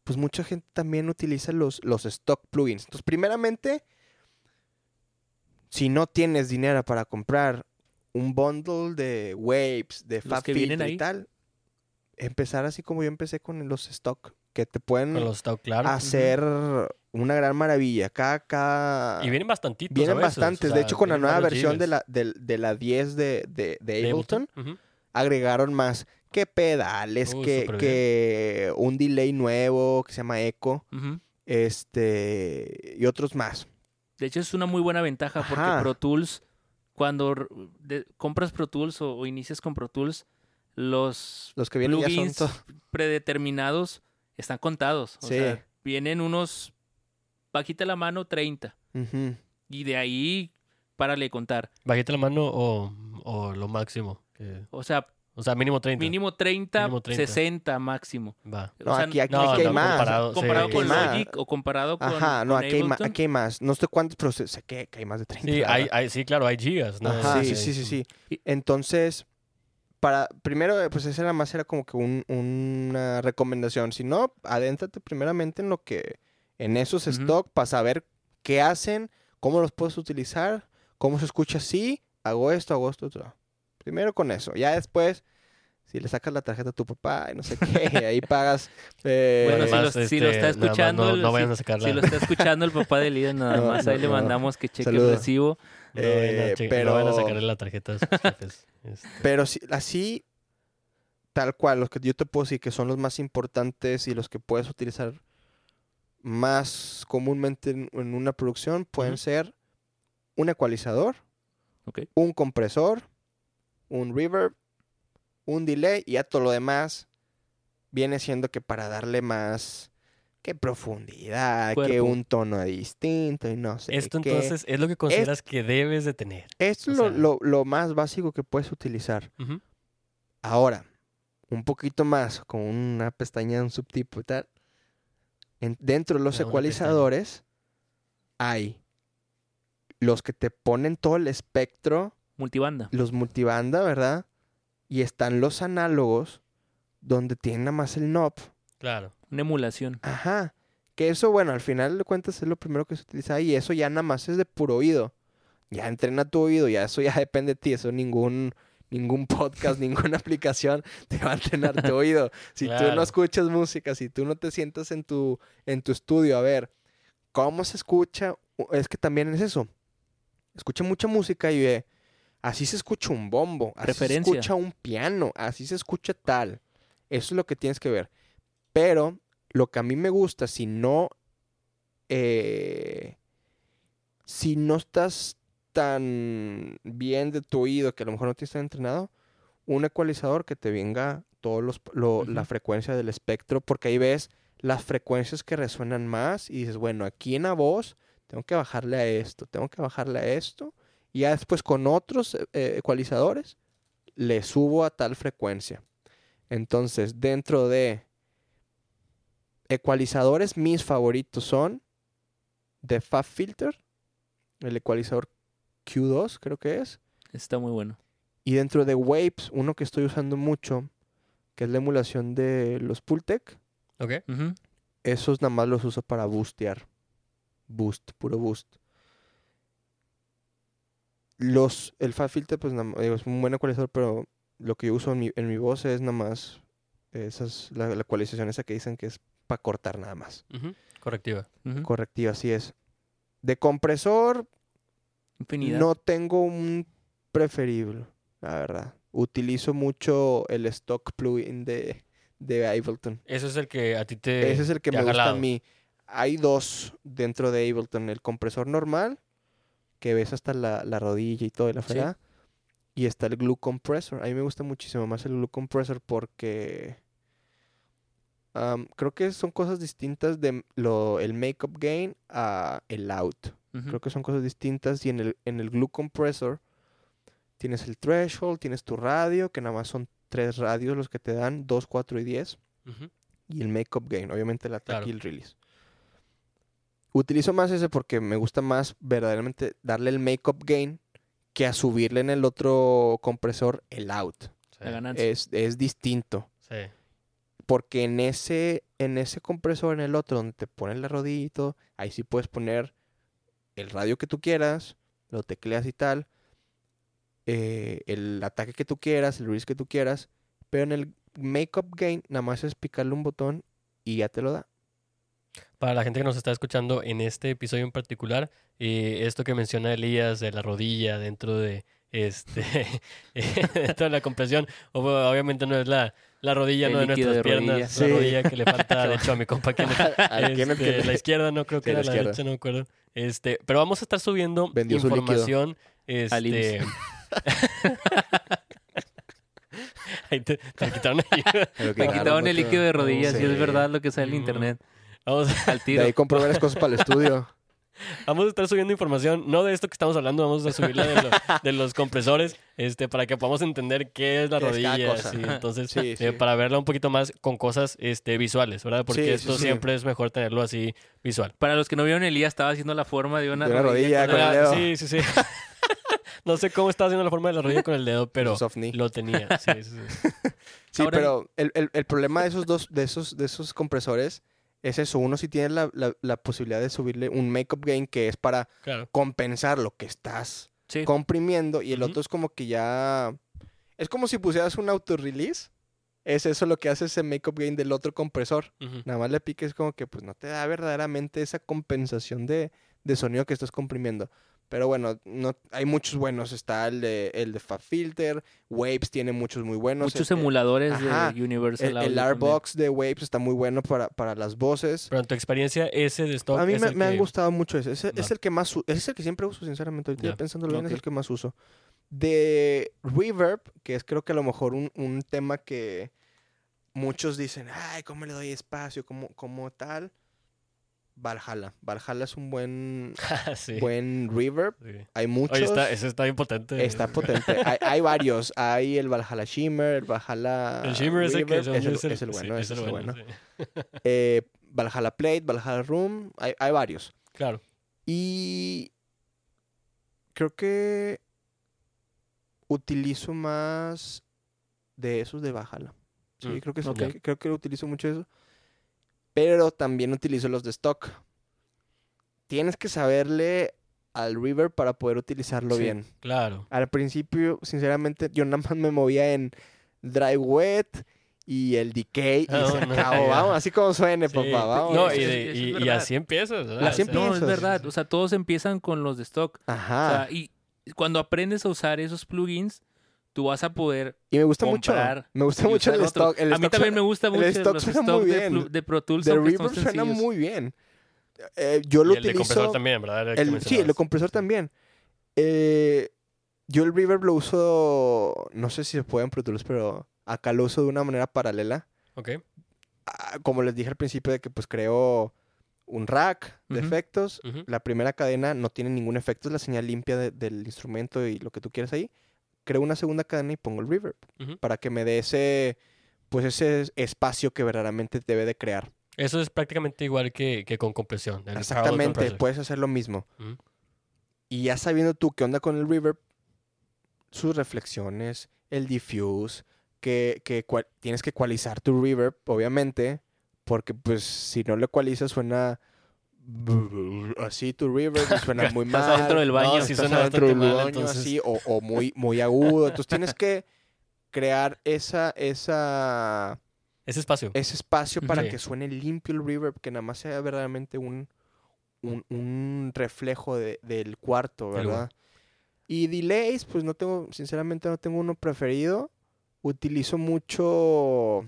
pues mucha gente también utiliza los, los stock plugins. Entonces, primeramente, si no tienes dinero para comprar un bundle de Waves, de FabFilter y ahí. tal, empezar así como yo empecé con los stock, que te pueden claro. hacer una gran maravilla. Cada, cada... Y vienen bastantitos. Vienen a veces, o bastantes. de hecho, con la nueva versión de la, de, de la 10 de, de, de ¿De Ableton, agregaron más que pedales, Uy, que, que un delay nuevo que se llama Echo, este y otros más. De hecho, es una muy buena ventaja porque. Pro Tools, cuando de- compras Pro Tools o, o inicias con Pro Tools, los Los que vienen ya son plugins predeterminados están contados. O Sí. sea, vienen unos, bajita la mano, 30. Ujú. Y de ahí, párale de contar. ¿Bajita la mano o, o lo máximo? que- O sea, o sea, mínimo 30. mínimo 30, Mínimo 30. 60 máximo. Va. O No, sea, aquí, aquí, no, aquí hay no, más. comparado, comparado sí. con más. Logic o comparado con Ajá, no, con aquí hay, ma- aquí hay más. No sé cuántos, pero sé, que, hay más de 30. Sí, hay, hay- sí, claro, hay gigas. ¿no? Ajá, sí, sí, sí, sí. Entonces, para primero, eh, pues esa era más era como que un- una recomendación. Si no, adéntrate primeramente en lo que, en esos stock para saber qué hacen, cómo los puedes utilizar, cómo se escucha así, hago esto, hago esto, otro. Primero con eso. Ya después, si le sacas la tarjeta a tu papá y no sé qué, ahí pagas. eh, Bueno, si lo- si lo está este, más escuchando, No, el- no si- a sacarla. Si lo está escuchando el papá de Lida, nada No, más ahí no, le mandamos que cheque Saludo. el recibo. No a eh, pero- no vayan a sacarle la tarjeta a sus jefes. Este, Pero sí- así, tal cual, los que yo te puedo decir que son los más importantes y los que puedes utilizar más comúnmente en, en una producción pueden ser un ecualizador, un compresor, un reverb, un delay y ya todo lo demás viene siendo que para darle más que profundidad, que Cuerpo. un tono distinto y no sé Esto qué. entonces es lo que consideras que debes de tener. Esto es lo, sea- lo- lo más básico que puedes utilizar. Ahora, un poquito más, con una pestaña, un subtipo y tal. en- dentro de los ecualizadores hay los que te ponen todo el espectro, Multibanda. los multibanda, ¿verdad? Y están los análogos, donde tienen nada más el knob. Claro. Una emulación. Ajá. Que eso, bueno, al final de cuentas es lo primero que se utiliza ahí. Eso ya nada más es de puro oído. Ya entrena tu oído, ya eso ya depende de ti. Eso ningún, ningún podcast, ninguna aplicación te va a entrenar tu oído. Si tú Claro. no escuchas música, si tú no te sientas en tu, en tu estudio a ver cómo se escucha, es que también es eso. Escucha mucha música y ve, así se escucha un bombo, así se Preferencia. escucha un piano, así se escucha tal. Eso es lo que tienes que ver. Pero lo que a mí me gusta, si no, eh, si no estás tan bien de tu oído, que a lo mejor no tienes tan entrenado, un ecualizador que te venga todos los, lo- la frecuencia del espectro, porque ahí ves las frecuencias que resuenan más y dices, bueno, aquí en la voz tengo que bajarle a esto, tengo que bajarle a esto. Y ya después con otros eh, ecualizadores le subo a tal frecuencia. Entonces, dentro de ecualizadores, mis favoritos son The Fab Filter, el ecualizador Q2, creo que es. Está muy bueno. Y dentro de Waves, uno que estoy usando mucho, que es la emulación de los Pultec, Ok. Esos nada más los uso para boostear. Boost, puro boost. Los, el Fab Filter, pues nada más- digo, es un buen ecualizador, pero lo que yo uso en mi, en mi voz es nada más esas, la, la ecualización esa que dicen que es para cortar nada más. Correctiva. Correctiva, así es. De compresor, Infinidad. no tengo un preferible, la verdad. Utilizo mucho el stock plugin de, de Ableton. Ese es el que a ti te. Ese es el que me gusta a mí. Hay dos dentro de Ableton. El compresor normal, que ves hasta la, la rodilla y todo y la Sí. fregada. Y está el glue compressor. A mí me gusta muchísimo más el glue compressor porque am, creo que son cosas distintas de lo, el makeup gain a el out. Creo que son cosas distintas y en el, en el glue compressor tienes el threshold, tienes tu radio, que nada más son tres radios los que te dan, 2, 4 y 10 Ujú. y el makeup gain, obviamente el ataque Claro. y el release. Utilizo más ese porque me gusta más verdaderamente darle el makeup gain que a subirle en el otro compresor el out. Sí. La ganancia. Es, es distinto. Sí. Porque en ese, en ese compresor, en el otro, donde te pones la rodilla ahí sí puedes poner el radio que tú quieras, lo tecleas y tal, eh, el ataque que tú quieras, el release que tú quieras, pero en el makeup gain nada más es picarle un botón y ya te lo da. Para la gente que nos está escuchando en este episodio en particular, eh, esto que menciona Elías de la rodilla dentro de este dentro de la compresión, ob- obviamente no es la, la rodilla, El no de nuestras de rodilla. piernas, Sí. la rodilla que le falta, de hecho, a mi compa que le este, la izquierda, no creo que Sí, era la la, izquierda. derecha, no me acuerdo. Este, pero vamos a estar subiendo Vendió su información. Al Este, ahí te, te quitaron ahí. Pero Me claro, quitaron el líquido de rodillas, Sí. y es verdad lo que sale en internet. Vamos, Al De tiro. ahí compró varias cosas para el estudio. vamos a estar subiendo información, no de esto que estamos hablando, vamos a subirla de, lo- de los compresores, este, para que podamos entender qué es la Qué rodilla, sí, entonces, Sí, eh, para verla un poquito más con cosas este, visuales, ¿verdad? Porque esto sí. siempre es mejor tenerlo así visual. Para los que no vieron, Elías estaba haciendo la forma de una, De una rodilla con con la- el dedo. Sí, sí, sí. no sé cómo estaba haciendo la forma de la rodilla con el dedo, pero lo tenía. Sí, sí, sí. Sí, Ahora- pero el, el- el problema de esos dos, de esos, de esos compresores es eso. Uno sí tiene la, la- la posibilidad de subirle un makeup gain que es para Claro. compensar lo que estás Sí. comprimiendo. Y el otro es como que ya. Es como si pusieras un auto release. Es eso lo que hace ese makeup gain del otro compresor. Nada más le piques como que pues no te da verdaderamente esa compensación de, de sonido que estás comprimiendo. Pero bueno, no, hay muchos buenos. Está el de, el de Fab Filter. Waves tiene muchos muy buenos. Muchos El- emuladores ajá, de Universal el, el también. R-Box de Waves está muy bueno para, para las voces. Pero en tu experiencia, ese de stock A mí es me, el me han gustado mucho ese. Ese es el que más es el que siempre uso, sinceramente. Ahorita Ya, pensándolo bien, es el que más uso. De Reverb, que es creo que a lo mejor un, un tema que muchos dicen, ay, ¿cómo le doy espacio? ¿Cómo, cómo tal? Valhalla. Valhalla es un buen, sí. buen reverb. sí. Hay muchos. Oye, está, ese está bien potente. Está potente. hay, hay varios. Hay el Valhalla Shimmer, el Valhalla El Shimmer es el que es el, es el sí, bueno. el es el bueno, bueno. sí. Eh, Valhalla Plate, Valhalla Room, hay, hay varios. Claro. Y creo que utilizo más de esos de Valhalla. Sí, Mm, creo que sí, ok. que- creo que utilizo mucho eso. Pero también utilizo los de stock. Tienes que saberle al River para poder utilizarlo Sí. bien. Claro. Al principio, sinceramente, yo nada más me movía en Dry Wet y el Decay y Ah, se acabó. Vamos, así como suene, Sí, papá. Vamos. No, y, de- es así empiezas. Así Sí. No, es empiezas. verdad. O sea, todos empiezan con los de stock. O Ajá. sea, y cuando aprendes a usar esos plugins, tú vas a poder y me gusta comprar mucho. Me gusta mucho el stock. El a mí también suena- me gusta el mucho stock los suena stock muy de, bien. Plu- de Pro Tools, de son Reverb suena sencillos. muy bien. Eh, yo lo Y el de utilizo. compresor también, ¿verdad? El el- sí, el compresor también. Eh, yo el reverb lo uso, no sé si se puede en Pro Tools, pero acá lo uso de una manera paralela. Ok. Ah, como les dije al principio de que pues creo un rack de efectos. La primera cadena no tiene ningún efecto, es la señal limpia de- del instrumento y lo que tú quieras ahí. Creo una segunda cadena y pongo el reverb para que me dé ese, pues ese espacio que verdaderamente debe de crear. Eso es prácticamente igual que, que con compresión. Exactamente, puedes hacer lo mismo. Y ya sabiendo tú qué onda con el reverb, sus reflexiones, el diffuse, que, que tienes que ecualizar tu reverb, obviamente, porque pues si no lo ecualizas suena así tu reverb y suena muy mal. Estás adentro del baño. No, sí suena bastante del mal, baño entonces. así, o, o muy, muy agudo. Entonces tienes que crear esa, esa, Ese espacio. ese espacio para Sí. que suene limpio el reverb, que nada más sea verdaderamente un, un, un reflejo de- del cuarto, ¿verdad? Y delays, pues no tengo, sinceramente no tengo uno preferido. Utilizo mucho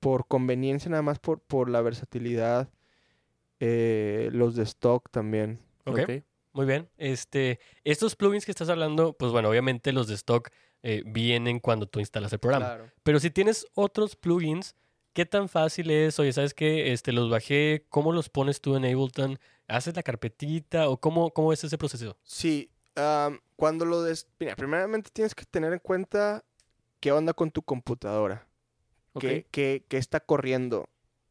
por conveniencia, nada más por, por la versatilidad. Eh, los de stock también. Ok. Ok. Muy bien. Este, estos plugins que estás hablando, pues bueno, obviamente los de stock eh, vienen cuando tú instalas el programa. Pero si tienes otros plugins, ¿qué tan fácil es? Oye, ¿sabes qué? Este, los bajé. ¿Cómo los pones tú en Ableton? ¿Haces la carpetita? ¿O cómo, cómo es ese proceso? Sí, cuando lo des... Mira, primeramente tienes que tener en cuenta qué onda con tu computadora. Ok. ¿Qué, qué- qué está corriendo?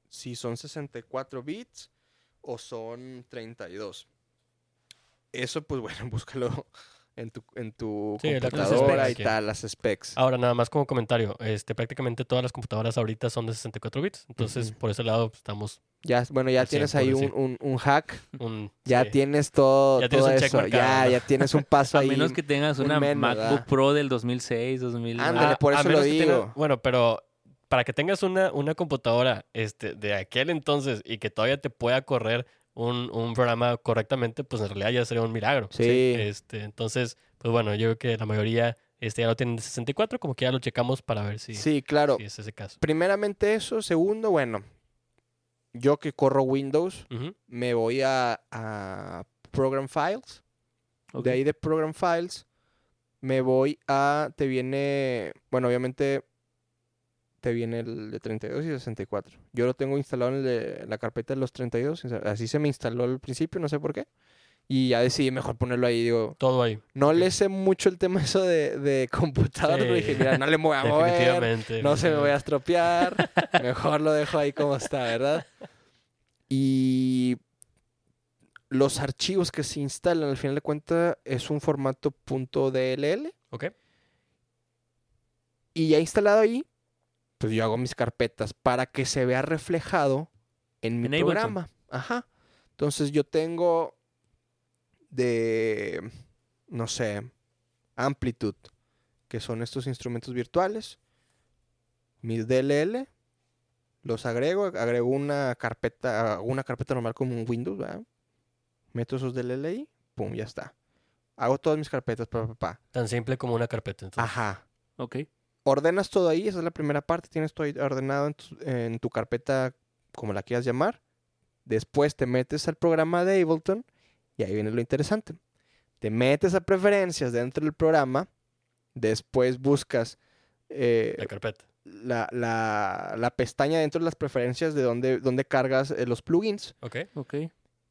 Si son 64 bits o son 32. Eso, pues bueno, búscalo en tu, en tu Sí, computadora y tal, las specs. Ahora, nada más como comentario, este, prácticamente todas las computadoras ahorita son de 64 bits. Entonces, por ese lado, pues, estamos Ya, bueno, ya tienes ahí un, un- un hack. un... Ya sí. tienes todo, Ya todo eso. marcado, ya, ¿no? ya tienes un paso A ahí. menos que tengas un una MacBook ¿verdad? Pro del 2006, 2009. Ándale, por a eso lo digo. bueno, pero para que tengas una, una computadora este, de aquel entonces y que todavía te pueda correr un, un programa correctamente, pues en realidad ya sería un milagro. Sí. Este, entonces, pues bueno, yo creo que la mayoría este, ya lo tienen de 64, como que ya lo checamos para ver si, Sí, claro. si es ese caso. Primeramente eso. Segundo, bueno, yo que corro Windows, me voy a, a Program Files. De ahí de Program Files me voy a... Te viene... Bueno, obviamente te viene el de 32 y 64. Yo lo tengo instalado en, el de- la carpeta de los 32. Así se me instaló al principio, no sé por qué. Y ya decidí mejor ponerlo ahí. Digo, Todo ahí. no le sé mucho el tema eso de, de computador. pero Sí. Dije, mira, no le voy a mover. No se me voy a estropear. Mejor lo dejo ahí como está, ¿verdad? Y los archivos que se instalan, al final de cuentas, es un formato .dll. Ok. Y ya instalado ahí, pues yo hago mis carpetas para que se vea reflejado en mi En Ableton. programa. Ajá. Entonces yo tengo de, no sé, Amplitude, que son estos instrumentos virtuales. Mis DLL, los agrego, agrego una carpeta, una carpeta normal como un Windows, ¿verdad? Meto esos DLL ahí, pum, ya está. Hago todas mis carpetas, pa, pa, pa. Tan simple como una carpeta. entonces. Ajá. Ok. Ordenas todo ahí, esa es la primera parte, tienes todo ahí ordenado en tu, en tu carpeta, como la quieras llamar. Después te metes al programa de Ableton y ahí viene lo interesante. Te metes a preferencias dentro del programa, después buscas eh, La carpeta. la, la- la pestaña dentro de las preferencias de donde, donde cargas eh, los plugins Ok. Ok.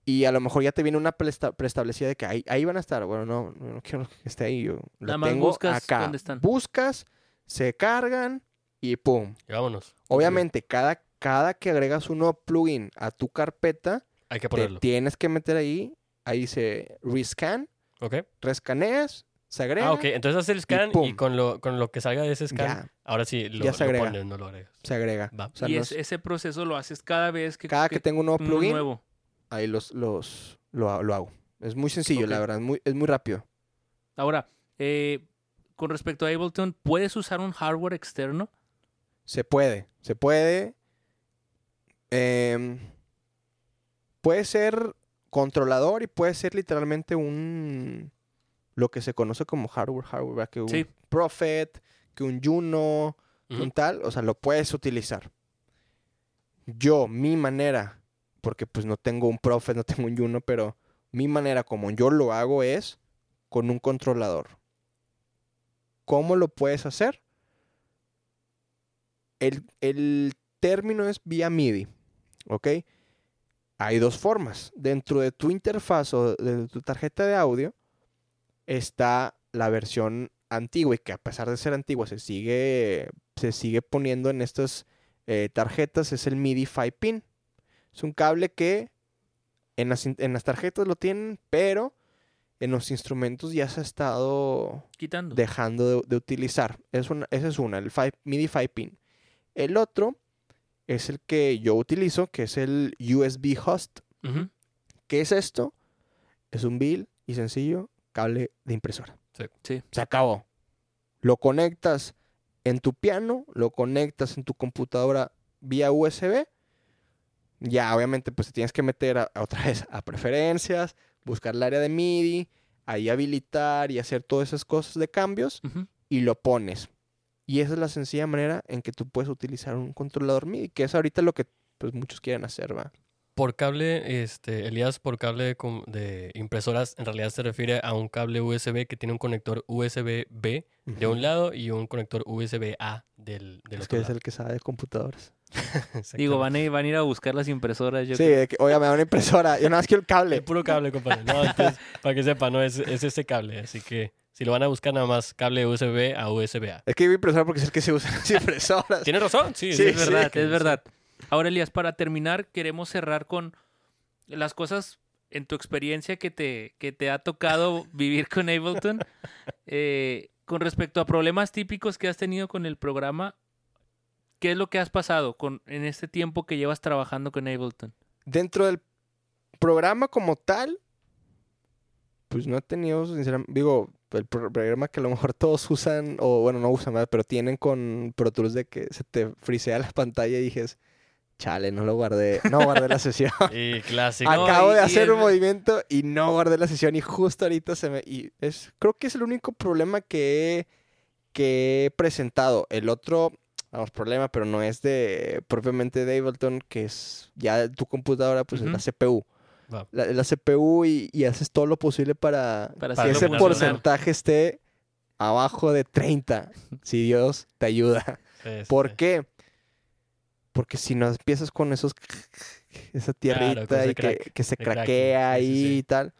y a lo mejor ya te viene una preestablecida de que ahí, ahí van a estar. Bueno, no, no quiero que esté ahí. Yo la Nada más buscas acá. dónde están. Buscas, se cargan y pum. Y vámonos. Obviamente, cada, cada que agregas un nuevo plugin a tu carpeta, Hay que te ponerlo. tienes que meter ahí. Ahí dice rescan, Ok. rescaneas, se agrega. Ah, ok. Entonces haces el scan y, con, lo, con lo que salga de ese scan, Ya, ahora sí lo, Ya se lo agrega. pones, no lo agregas. se agrega. Va. O sea, y no es- es- ese proceso lo haces cada vez que, cada que, tengo un nuevo plugin, nuevo. ahí los, los, lo, lo hago. Es muy sencillo, la verdad. Muy, es muy rápido. Ahora, eh, con respecto a Ableton, ¿puedes usar un hardware externo? Se puede, se puede. Em, puede ser controlador y puede ser literalmente un lo que se conoce como hardware, hardware, ¿verdad? que un Sí. Prophet, que un Juno, un tal, o sea, lo puedes utilizar. Yo, mi manera, porque pues no tengo un Prophet, no tengo un Juno, pero mi manera como yo lo hago es con un controlador. ¿Cómo lo puedes hacer? El, el término es vía MIDI, ¿ok? hay dos formas. Dentro de tu interfaz o de tu tarjeta de audio está la versión antigua y que a pesar de ser antigua se sigue, se sigue poniendo en estas eh, tarjetas, es el MIDI 5 pin. Es un cable que en las, en las tarjetas lo tienen, pero en los instrumentos ya se ha estado Quitando. dejando de, de utilizar. Es una, esa es una, el five- MIDI 5 pin. El otro es el que yo utilizo, que es el USB host. Ujú. ¿Qué es esto? Es un bill y sencillo cable de impresora. Sí. Sí. Se acabó. Lo conectas en tu piano, lo conectas en tu computadora vía USB. Ya, obviamente, pues te tienes que meter a- a otra vez a preferencias, buscar el área de MIDI, ahí habilitar y hacer todas esas cosas de cambios y lo pones. Y esa es la sencilla manera en que tú puedes utilizar un controlador MIDI, que es ahorita lo que pues muchos quieren hacer, ¿va? Por cable, este, Elías, por cable de, impresoras, en realidad se refiere a un cable USB que tiene un conector USB-B de un lado y un conector USB-A del, del Es otro que es lado. el que sabe de computadoras. Digo, van a, ir, van a ir a buscar las impresoras. Yo Sí, creo. de que, oiga, me da una impresora. Yo nada más quiero el El cable. puro cable, compadre. No, entonces, para que sepa, no, es, es ese cable. Así que si lo van a buscar, nada más cable USB a USB-A. Es que digo impresora porque es el que se usa las impresoras. ¿Tienes razón? Sí, Sí, sí, es verdad, es verdad. Ahora, Elías, para terminar, queremos cerrar con las cosas en tu experiencia que te, que te ha tocado vivir con Ableton. Eh, con respecto a problemas típicos que has tenido con el programa, ¿qué es lo que has pasado con, en este tiempo que llevas trabajando con Ableton? Dentro del programa como tal, pues no he tenido, sinceramente, digo, el pro- programa que a lo mejor todos usan, o bueno, no usan, ¿verdad? pero tienen con Pro Tools de que se te frisea la pantalla y dijes, chale, no lo guardé, no guardé la sesión. Y clásico. No, Acabo y- de hacer el- un movimiento y no guardé la sesión y justo ahorita se me... Y es, creo que es el único problema que he, que he presentado. El otro, vamos, problema, pero no es de propiamente de Ableton, que es ya tu computadora, pues es la. CPU. La, la CPU y, y haces todo lo posible para, Para que ese porcentaje esté abajo de 30, si Dios te ayuda. Sí, sí, ¿Por sí. qué? Porque si no empiezas con esos esa tierrita y que, que se craquea sí, sí, ahí sí. y tal.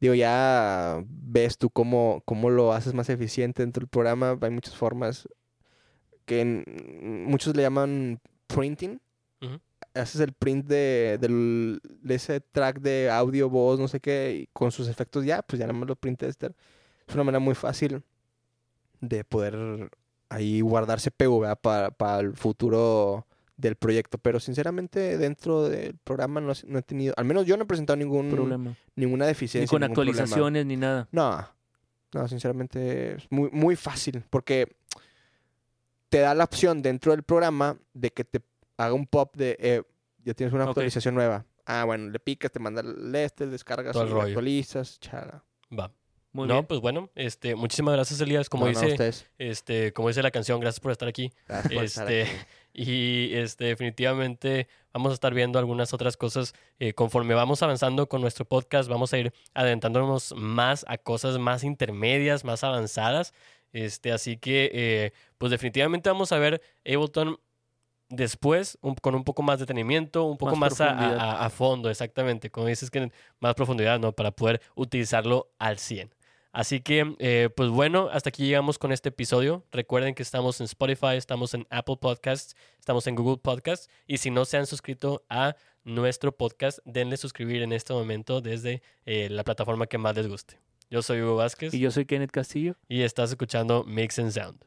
Digo, ya ves tú cómo, cómo lo haces más eficiente dentro del programa. Hay muchas formas que en- muchos le llaman printing. Ujú. Haces el print de, del- de ese track de audio, voz, no sé qué, y con sus efectos ya, pues ya nada más lo printes. Es una manera muy fácil de poder ahí guardar CPU ¿verdad? para, para el futuro del proyecto. Pero sinceramente dentro del programa no, no he tenido, al menos yo no he presentado ningún, Problema. ninguna deficiencia. Ni con ningún problema. actualizaciones ni nada. No, no, sinceramente es muy, muy fácil porque te da la opción dentro del programa de que te haga un pop de, eh, ya tienes una actualización nueva. Ah, bueno, le picas, te manda el este, descargas, Todo el actualizas, chala. Va. Muy no, bien. pues bueno, este, muchísimas gracias, Elías. Como No, dice, este, como dice la canción, gracias por estar aquí. Gracias por estar Este, aquí. Y este, definitivamente vamos a estar viendo algunas otras cosas eh, conforme vamos avanzando con nuestro podcast. Vamos a ir adentrándonos más a cosas más intermedias, más avanzadas. Este, así que, eh, pues definitivamente vamos a ver Ableton después un- con un poco más de detenimiento, un poco Más más, a, profundidad. a- a fondo, exactamente. Como dices que más profundidad, ¿no? Para poder utilizarlo al 100. Así que, eh, pues bueno, hasta aquí llegamos con este episodio. Recuerden que estamos en Spotify, estamos en Apple Podcasts, estamos en Google Podcasts. Y si no se han suscrito a nuestro podcast, denle suscribir en este momento desde eh, la plataforma que más les guste. Yo soy Hugo Vázquez Y yo soy Kenneth Castillo. y estás escuchando Mix and Sound.